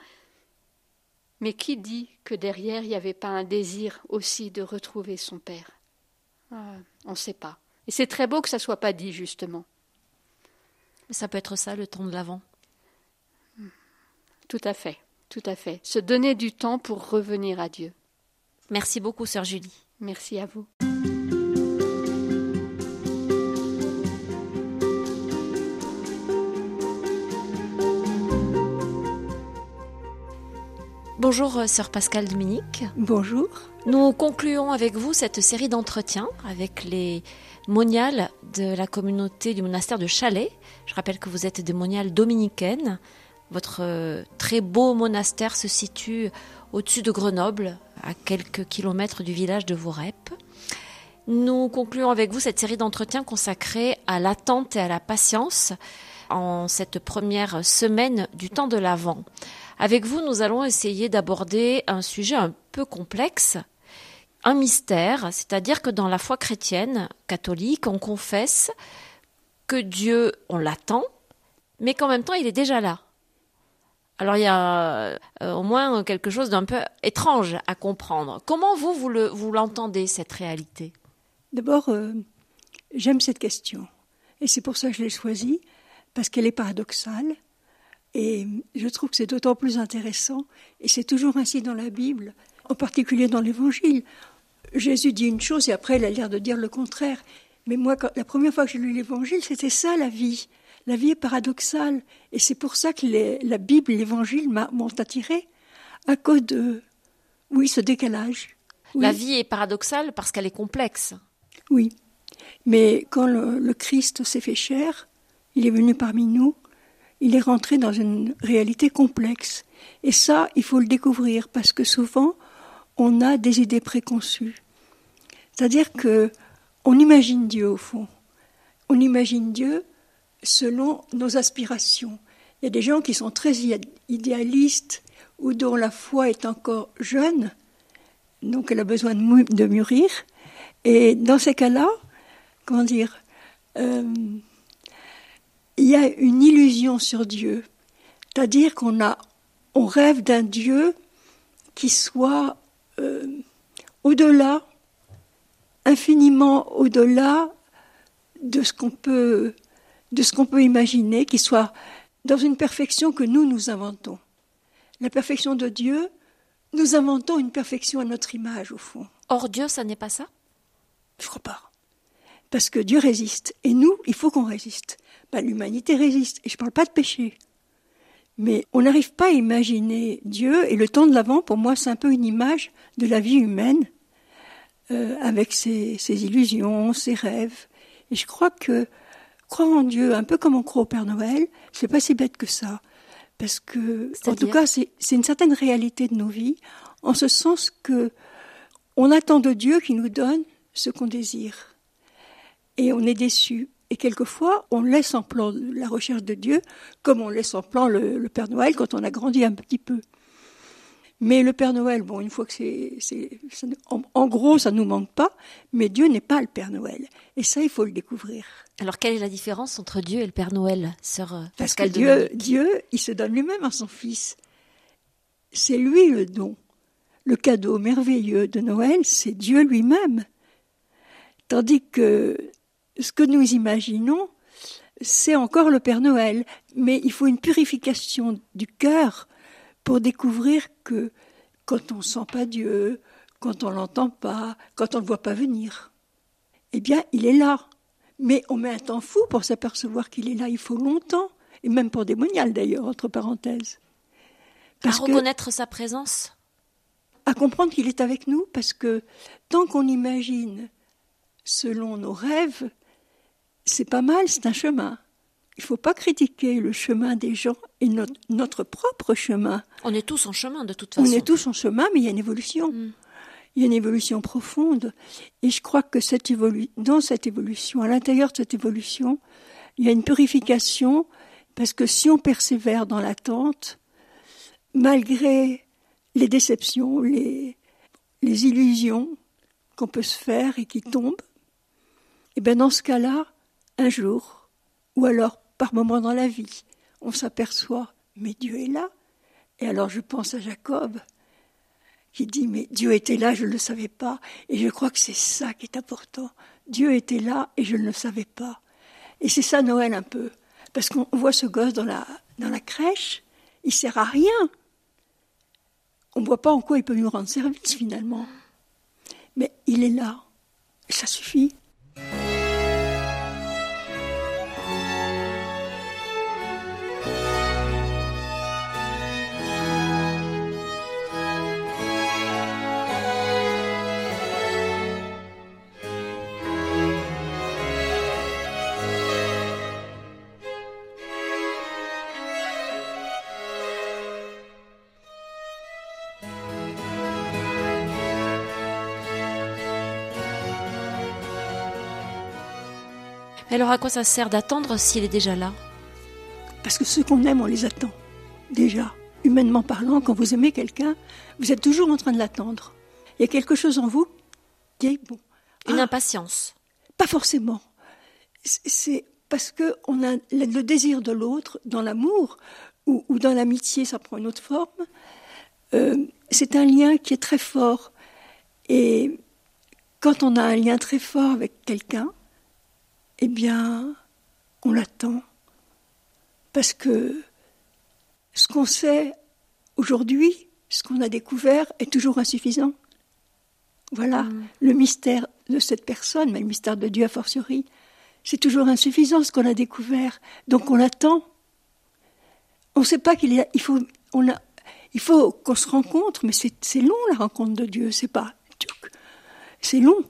Speaker 5: mais qui dit que derrière il n'y avait pas un désir aussi de retrouver son père? Ah, On ne sait pas. Et c'est très beau que ça soit pas dit, justement.
Speaker 2: Ça peut être ça, le temps de l'avant.
Speaker 5: Tout à fait, tout à fait. Se donner du temps pour revenir à Dieu.
Speaker 2: Merci beaucoup, sœur Julie.
Speaker 5: Merci à vous.
Speaker 2: Bonjour, euh, sœur Pascal Dominique.
Speaker 6: Bonjour.
Speaker 2: Nous concluons avec vous cette série d'entretiens avec les moniales de la communauté du monastère de Chalais. Je rappelle que vous êtes des moniales dominicaines. Votre euh, très beau monastère se situe au-dessus de Grenoble, à quelques kilomètres du village de Vorep. Nous concluons avec vous cette série d'entretiens consacrés à l'attente et à la patience en cette première semaine du temps de l'Avent. Avec vous, nous allons essayer d'aborder un sujet un peu complexe, un mystère, c'est-à-dire que dans la foi chrétienne catholique, on confesse que Dieu, on l'attend, mais qu'en même temps, il est déjà là. Alors il y a euh, au moins quelque chose d'un peu étrange à comprendre. Comment vous, vous l'entendez, cette réalité?
Speaker 6: D'abord, euh, j'aime cette question. Et c'est pour ça que je l'ai choisie, parce qu'elle est paradoxale. Et je trouve que c'est d'autant plus intéressant, et c'est toujours ainsi dans la Bible, en particulier dans l'Évangile. Jésus dit une chose et après il a l'air de dire le contraire. Mais moi, la première fois que j'ai lu l'Évangile, c'était ça la vie. La vie est paradoxale. Et c'est pour ça que la Bible et l'Évangile m'ont attiré, à cause de, oui, ce décalage.
Speaker 2: La vie est paradoxale parce qu'elle est complexe.
Speaker 6: Oui. Mais quand le Christ s'est fait chair, il est venu parmi nous, il est rentré dans une réalité complexe. Et ça, il faut le découvrir parce que souvent, on a des idées préconçues. C'est-à-dire que on imagine Dieu au fond. On imagine Dieu selon nos aspirations. Il y a des gens qui sont très idéalistes ou dont la foi est encore jeune, donc elle a besoin de mûrir. Et dans ces cas-là, comment dire, euh, il y a une illusion sur Dieu. C'est-à-dire qu'on a, on rêve d'un Dieu qui soit euh, au-delà, infiniment au-delà de ce qu'on peut, de ce qu'on peut imaginer, qui soit dans une perfection que nous nous inventons. La perfection de Dieu, nous inventons une perfection à notre image au fond.
Speaker 2: Or Dieu, ça n'est pas ça?
Speaker 6: Je crois pas. Parce que Dieu résiste. Et nous, il faut qu'on résiste. L'humanité résiste. Et je ne parle pas de péché. Mais on n'arrive pas à imaginer Dieu. Et le temps de l'avant, pour moi, c'est un peu une image de la vie humaine, euh, avec ses, illusions, ses rêves. Et je crois que croire en Dieu, un peu comme on croit au Père Noël, c'est pas si bête que ça. Parce que, en tout cas, c'est une certaine réalité de nos vies, en ce sens que on attend de Dieu qu'il nous donne ce qu'on désire et on est déçu. Et quelquefois, on laisse en plan la recherche de Dieu, comme on laisse en plan le, Père Noël quand on a grandi un petit peu. Mais le Père Noël, bon, une fois que c'est, en, gros, ça nous manque pas, mais Dieu n'est pas le Père Noël. Et ça, il faut le découvrir.
Speaker 2: Alors, quelle est la différence entre Dieu et le Père Noël, sœur euh,
Speaker 6: Parce que Dieu, Dieu, il se donne lui-même à son Fils. C'est lui le don. Le cadeau merveilleux de Noël, c'est Dieu lui-même. Tandis que ce que nous imaginons, c'est encore le Père Noël, mais il faut une purification du cœur pour découvrir que quand on ne sent pas Dieu, quand on l'entend pas, quand on ne le voit pas venir, eh bien, il est là. Mais on met un temps fou pour s'apercevoir qu'il est là. Il faut longtemps, et même pour des moniales d'ailleurs, entre parenthèses.
Speaker 2: à reconnaître sa présence?
Speaker 6: À comprendre qu'il est avec nous, parce que tant qu'on imagine selon nos rêves, c'est pas mal, c'est un chemin. Il ne faut pas critiquer le chemin des gens et notre, propre chemin.
Speaker 2: On est tous en chemin de toute façon.
Speaker 6: On est tous en chemin, mais il y a une évolution. Mm. Il y a une évolution profonde. Et je crois que cette dans cette évolution, à l'intérieur de cette évolution, il y a une purification, parce que si on persévère dans l'attente, malgré les déceptions, les, les illusions qu'on peut se faire et qui tombent, et bien dans ce cas-là, un jour, ou alors par moment dans la vie, on s'aperçoit, mais Dieu est là. Et alors je pense à Jacob, qui dit, mais Dieu était là, je ne le savais pas. Et je crois que c'est ça qui est important. Dieu était là et je ne le savais pas. Et c'est ça Noël un peu. Parce qu'on voit ce gosse dans la, dans la crèche, il sert à rien. On ne voit pas en quoi il peut nous rendre service finalement. Mais il est là. Ça suffit.
Speaker 2: Alors à quoi ça sert d'attendre s'il est déjà là?
Speaker 6: Parce que ceux qu'on aime, on les attend. Déjà. Humainement parlant, quand vous aimez quelqu'un, vous êtes toujours en train de l'attendre. Il y a quelque chose en vous qui est bon.
Speaker 2: Une
Speaker 6: Ah,
Speaker 2: impatience.
Speaker 6: Pas forcément. C'est parce que on a le désir de l'autre dans l'amour ou, ou dans l'amitié, ça prend une autre forme. Euh, c'est un lien qui est très fort. Et quand on a un lien très fort avec quelqu'un, eh bien, on l'attend. Parce que ce qu'on sait aujourd'hui, ce qu'on a découvert, est toujours insuffisant. Voilà le mystère de cette personne, mais le mystère de Dieu a fortiori. C'est toujours insuffisant ce qu'on a découvert. Donc on l'attend. On ne sait pas qu'il. Il faut, on a, il faut qu'on se rencontre, mais c'est long la rencontre de Dieu. C'est pas. C'est long.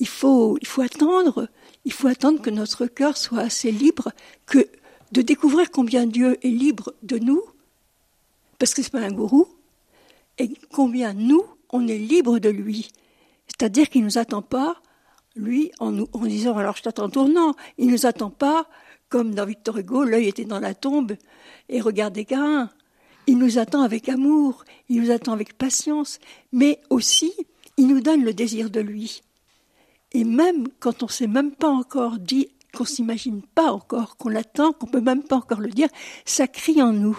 Speaker 6: Il faut, il faut attendre. Il faut attendre que notre cœur soit assez libre, que de découvrir combien Dieu est libre de nous, parce que c'est pas un gourou, et combien nous, on est libre de lui. C'est-à-dire qu'il ne nous attend pas, lui, en, nous, en disant alors je t'attends en tournant. Il ne nous attend pas comme dans Victor Hugo, l'œil était dans la tombe et regardez Cain. Il nous attend avec amour, il nous attend avec patience, mais aussi il nous donne le désir de lui. Et même quand on ne s'est même pas encore dit, qu'on s'imagine pas encore, qu'on l'attend, qu'on peut même pas encore le dire, ça crie en nous.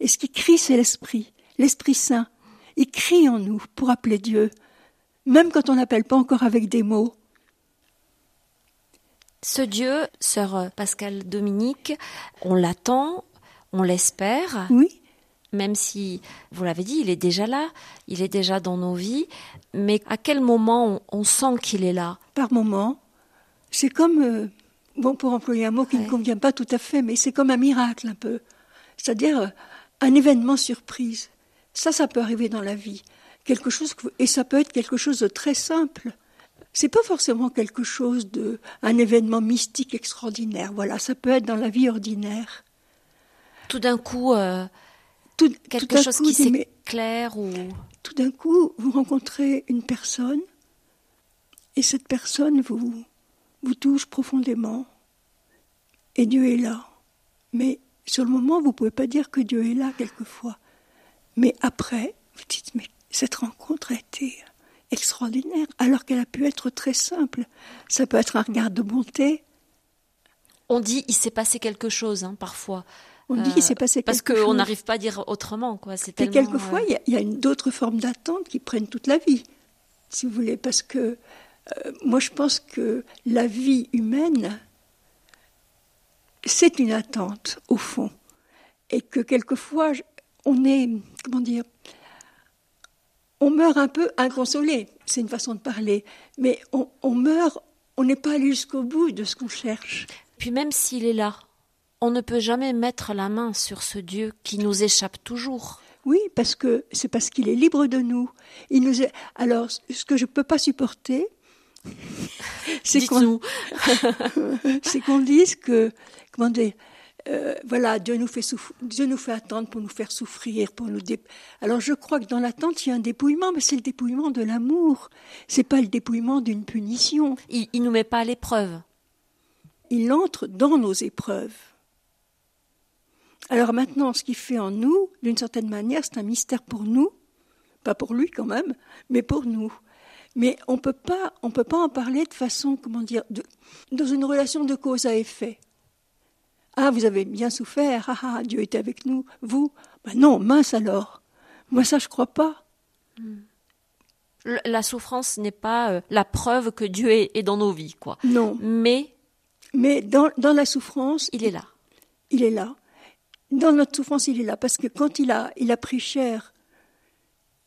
Speaker 6: Et ce qui crie, c'est l'Esprit, l'Esprit Saint. Il crie en nous pour appeler Dieu, même quand on n'appelle pas encore avec des mots.
Speaker 2: Ce Dieu, sœur Pascal Dominique, on l'attend, on l'espère,
Speaker 6: Oui,
Speaker 2: même si, vous l'avez dit, il est déjà là, il est déjà dans nos vies, mais à quel moment on, on sent qu'il est là?
Speaker 6: Par moment. C'est comme, euh, bon, pour employer un mot qui
Speaker 2: Ouais.
Speaker 6: ne convient pas tout à fait, mais c'est comme un miracle un peu. C'est-à-dire euh, un événement surprise. Ça, ça peut arriver dans la vie. Quelque chose que- et ça peut être quelque chose de très simple. C'est pas forcément quelque chose de, un événement mystique extraordinaire. Voilà, ça peut être dans la vie ordinaire.
Speaker 2: Tout d'un coup, euh,
Speaker 6: Tout,
Speaker 2: quelque
Speaker 6: tout
Speaker 2: chose
Speaker 6: coup,
Speaker 2: qui s'éclaire ou...
Speaker 6: tout d'un coup, vous rencontrez une personne et cette personne vous, vous touche profondément. Et Dieu est là. Mais sur le moment, vous ne pouvez pas dire que Dieu est là quelquefois. Mais après, vous dites, mais cette rencontre a été extraordinaire, alors qu'elle a pu être très simple. Ça peut être un regard de bonté.
Speaker 2: On dit il s'est passé quelque chose hein, parfois.
Speaker 6: On dit
Speaker 2: Euh,
Speaker 6: qu'il s'est passé
Speaker 2: Parce
Speaker 6: quelque
Speaker 2: qu'on
Speaker 6: chose.
Speaker 2: n'arrive pas à dire autrement. Quoi. C'est
Speaker 6: Et
Speaker 2: tellement,
Speaker 6: quelquefois,
Speaker 2: euh,
Speaker 6: il y a- a, d'autres formes d'attente qui prennent toute la vie, si vous voulez, parce que euh, moi, je pense que la vie humaine, c'est une attente, au fond. Et que quelquefois, on est, comment dire, on meurt un peu inconsolé, c'est une façon de parler, mais on, on meurt, on n'est pas allé jusqu'au bout de ce qu'on cherche.
Speaker 2: Puis même s'il est là, on ne peut jamais mettre la main sur ce Dieu qui nous échappe toujours.
Speaker 6: Oui, parce que c'est parce qu'il est libre de nous. Il nous est... Alors, ce que je ne peux pas supporter, c'est qu'on qu'on dise que, comment dire, euh, voilà, Dieu nous fait Dieu nous fait attendre pour nous faire souffrir, pour nous dé... Alors je crois que dans l'attente il y a un dépouillement, mais c'est le dépouillement de l'amour. C'est pas le dépouillement d'une punition.
Speaker 2: Il, il nous met pas à l'épreuve.
Speaker 6: Il entre dans nos épreuves. Alors maintenant, ce qu'il fait en nous, d'une certaine manière, c'est un mystère pour nous, Pas pour lui quand même, mais pour nous. Mais on peut pas, on peut pas en parler de façon, comment dire, de, dans une relation de cause à effet. Ah, vous avez bien souffert, ah, ah Dieu était avec nous, vous? Ben Non, mince alors. Moi, ça, je crois pas.
Speaker 2: La souffrance n'est pas euh, la preuve que Dieu est, dans nos vies, quoi.
Speaker 6: Non.
Speaker 2: Mais.
Speaker 6: Mais dans, dans la souffrance.
Speaker 2: Il est là.
Speaker 6: Il est là. Dans notre souffrance, il est là. Parce que quand il a, il a pris cher,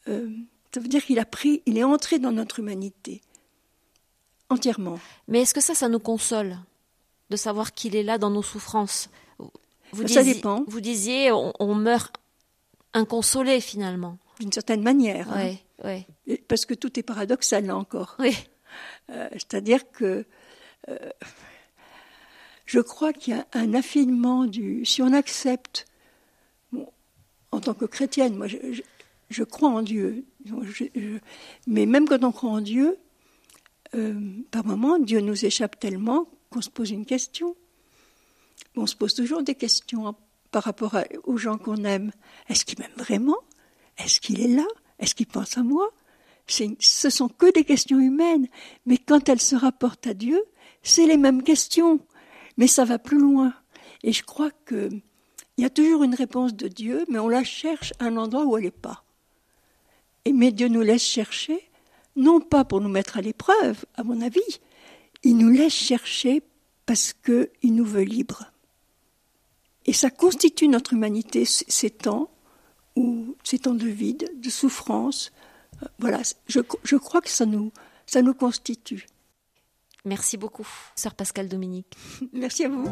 Speaker 6: euh, ça veut dire qu'il a pris, il est entré dans notre humanité. Entièrement.
Speaker 2: Mais est-ce que ça, ça nous console de savoir qu'il est là dans nos souffrances?
Speaker 6: Vous Ça dépend.
Speaker 2: Vous disiez, on, meurt inconsolé finalement.
Speaker 6: D'une certaine manière.
Speaker 2: Oui, oui.
Speaker 6: Parce que tout est paradoxal là encore.
Speaker 2: Oui.
Speaker 6: Euh, c'est-à-dire que euh, je crois qu'il y a un affinement du. Si on accepte, en tant que chrétienne, moi je, crois en Dieu, mais même quand on croit en Dieu, euh, par moments, Dieu nous échappe tellement qu'on se pose une question. On se pose toujours des questions par rapport aux gens qu'on aime. Est-ce qu'il m'aime vraiment? Est-ce qu'il est là? Est-ce qu'il pense à moi? Ce sont que des questions humaines, mais quand elles se rapportent à Dieu, c'est les mêmes questions, mais ça va plus loin. Et je crois que il y a toujours une réponse de Dieu, mais on la cherche à un endroit où elle n'est pas. Et mais Dieu nous laisse chercher, non pas pour nous mettre à l'épreuve, à mon avis, il nous laisse chercher parce qu'il nous veut libres. Et ça constitue notre humanité, ces temps, où, ces temps de vide, de souffrance. Voilà, je, crois que ça nous constitue.
Speaker 2: Merci beaucoup, sœur Pascal Dominique.
Speaker 6: Merci à vous.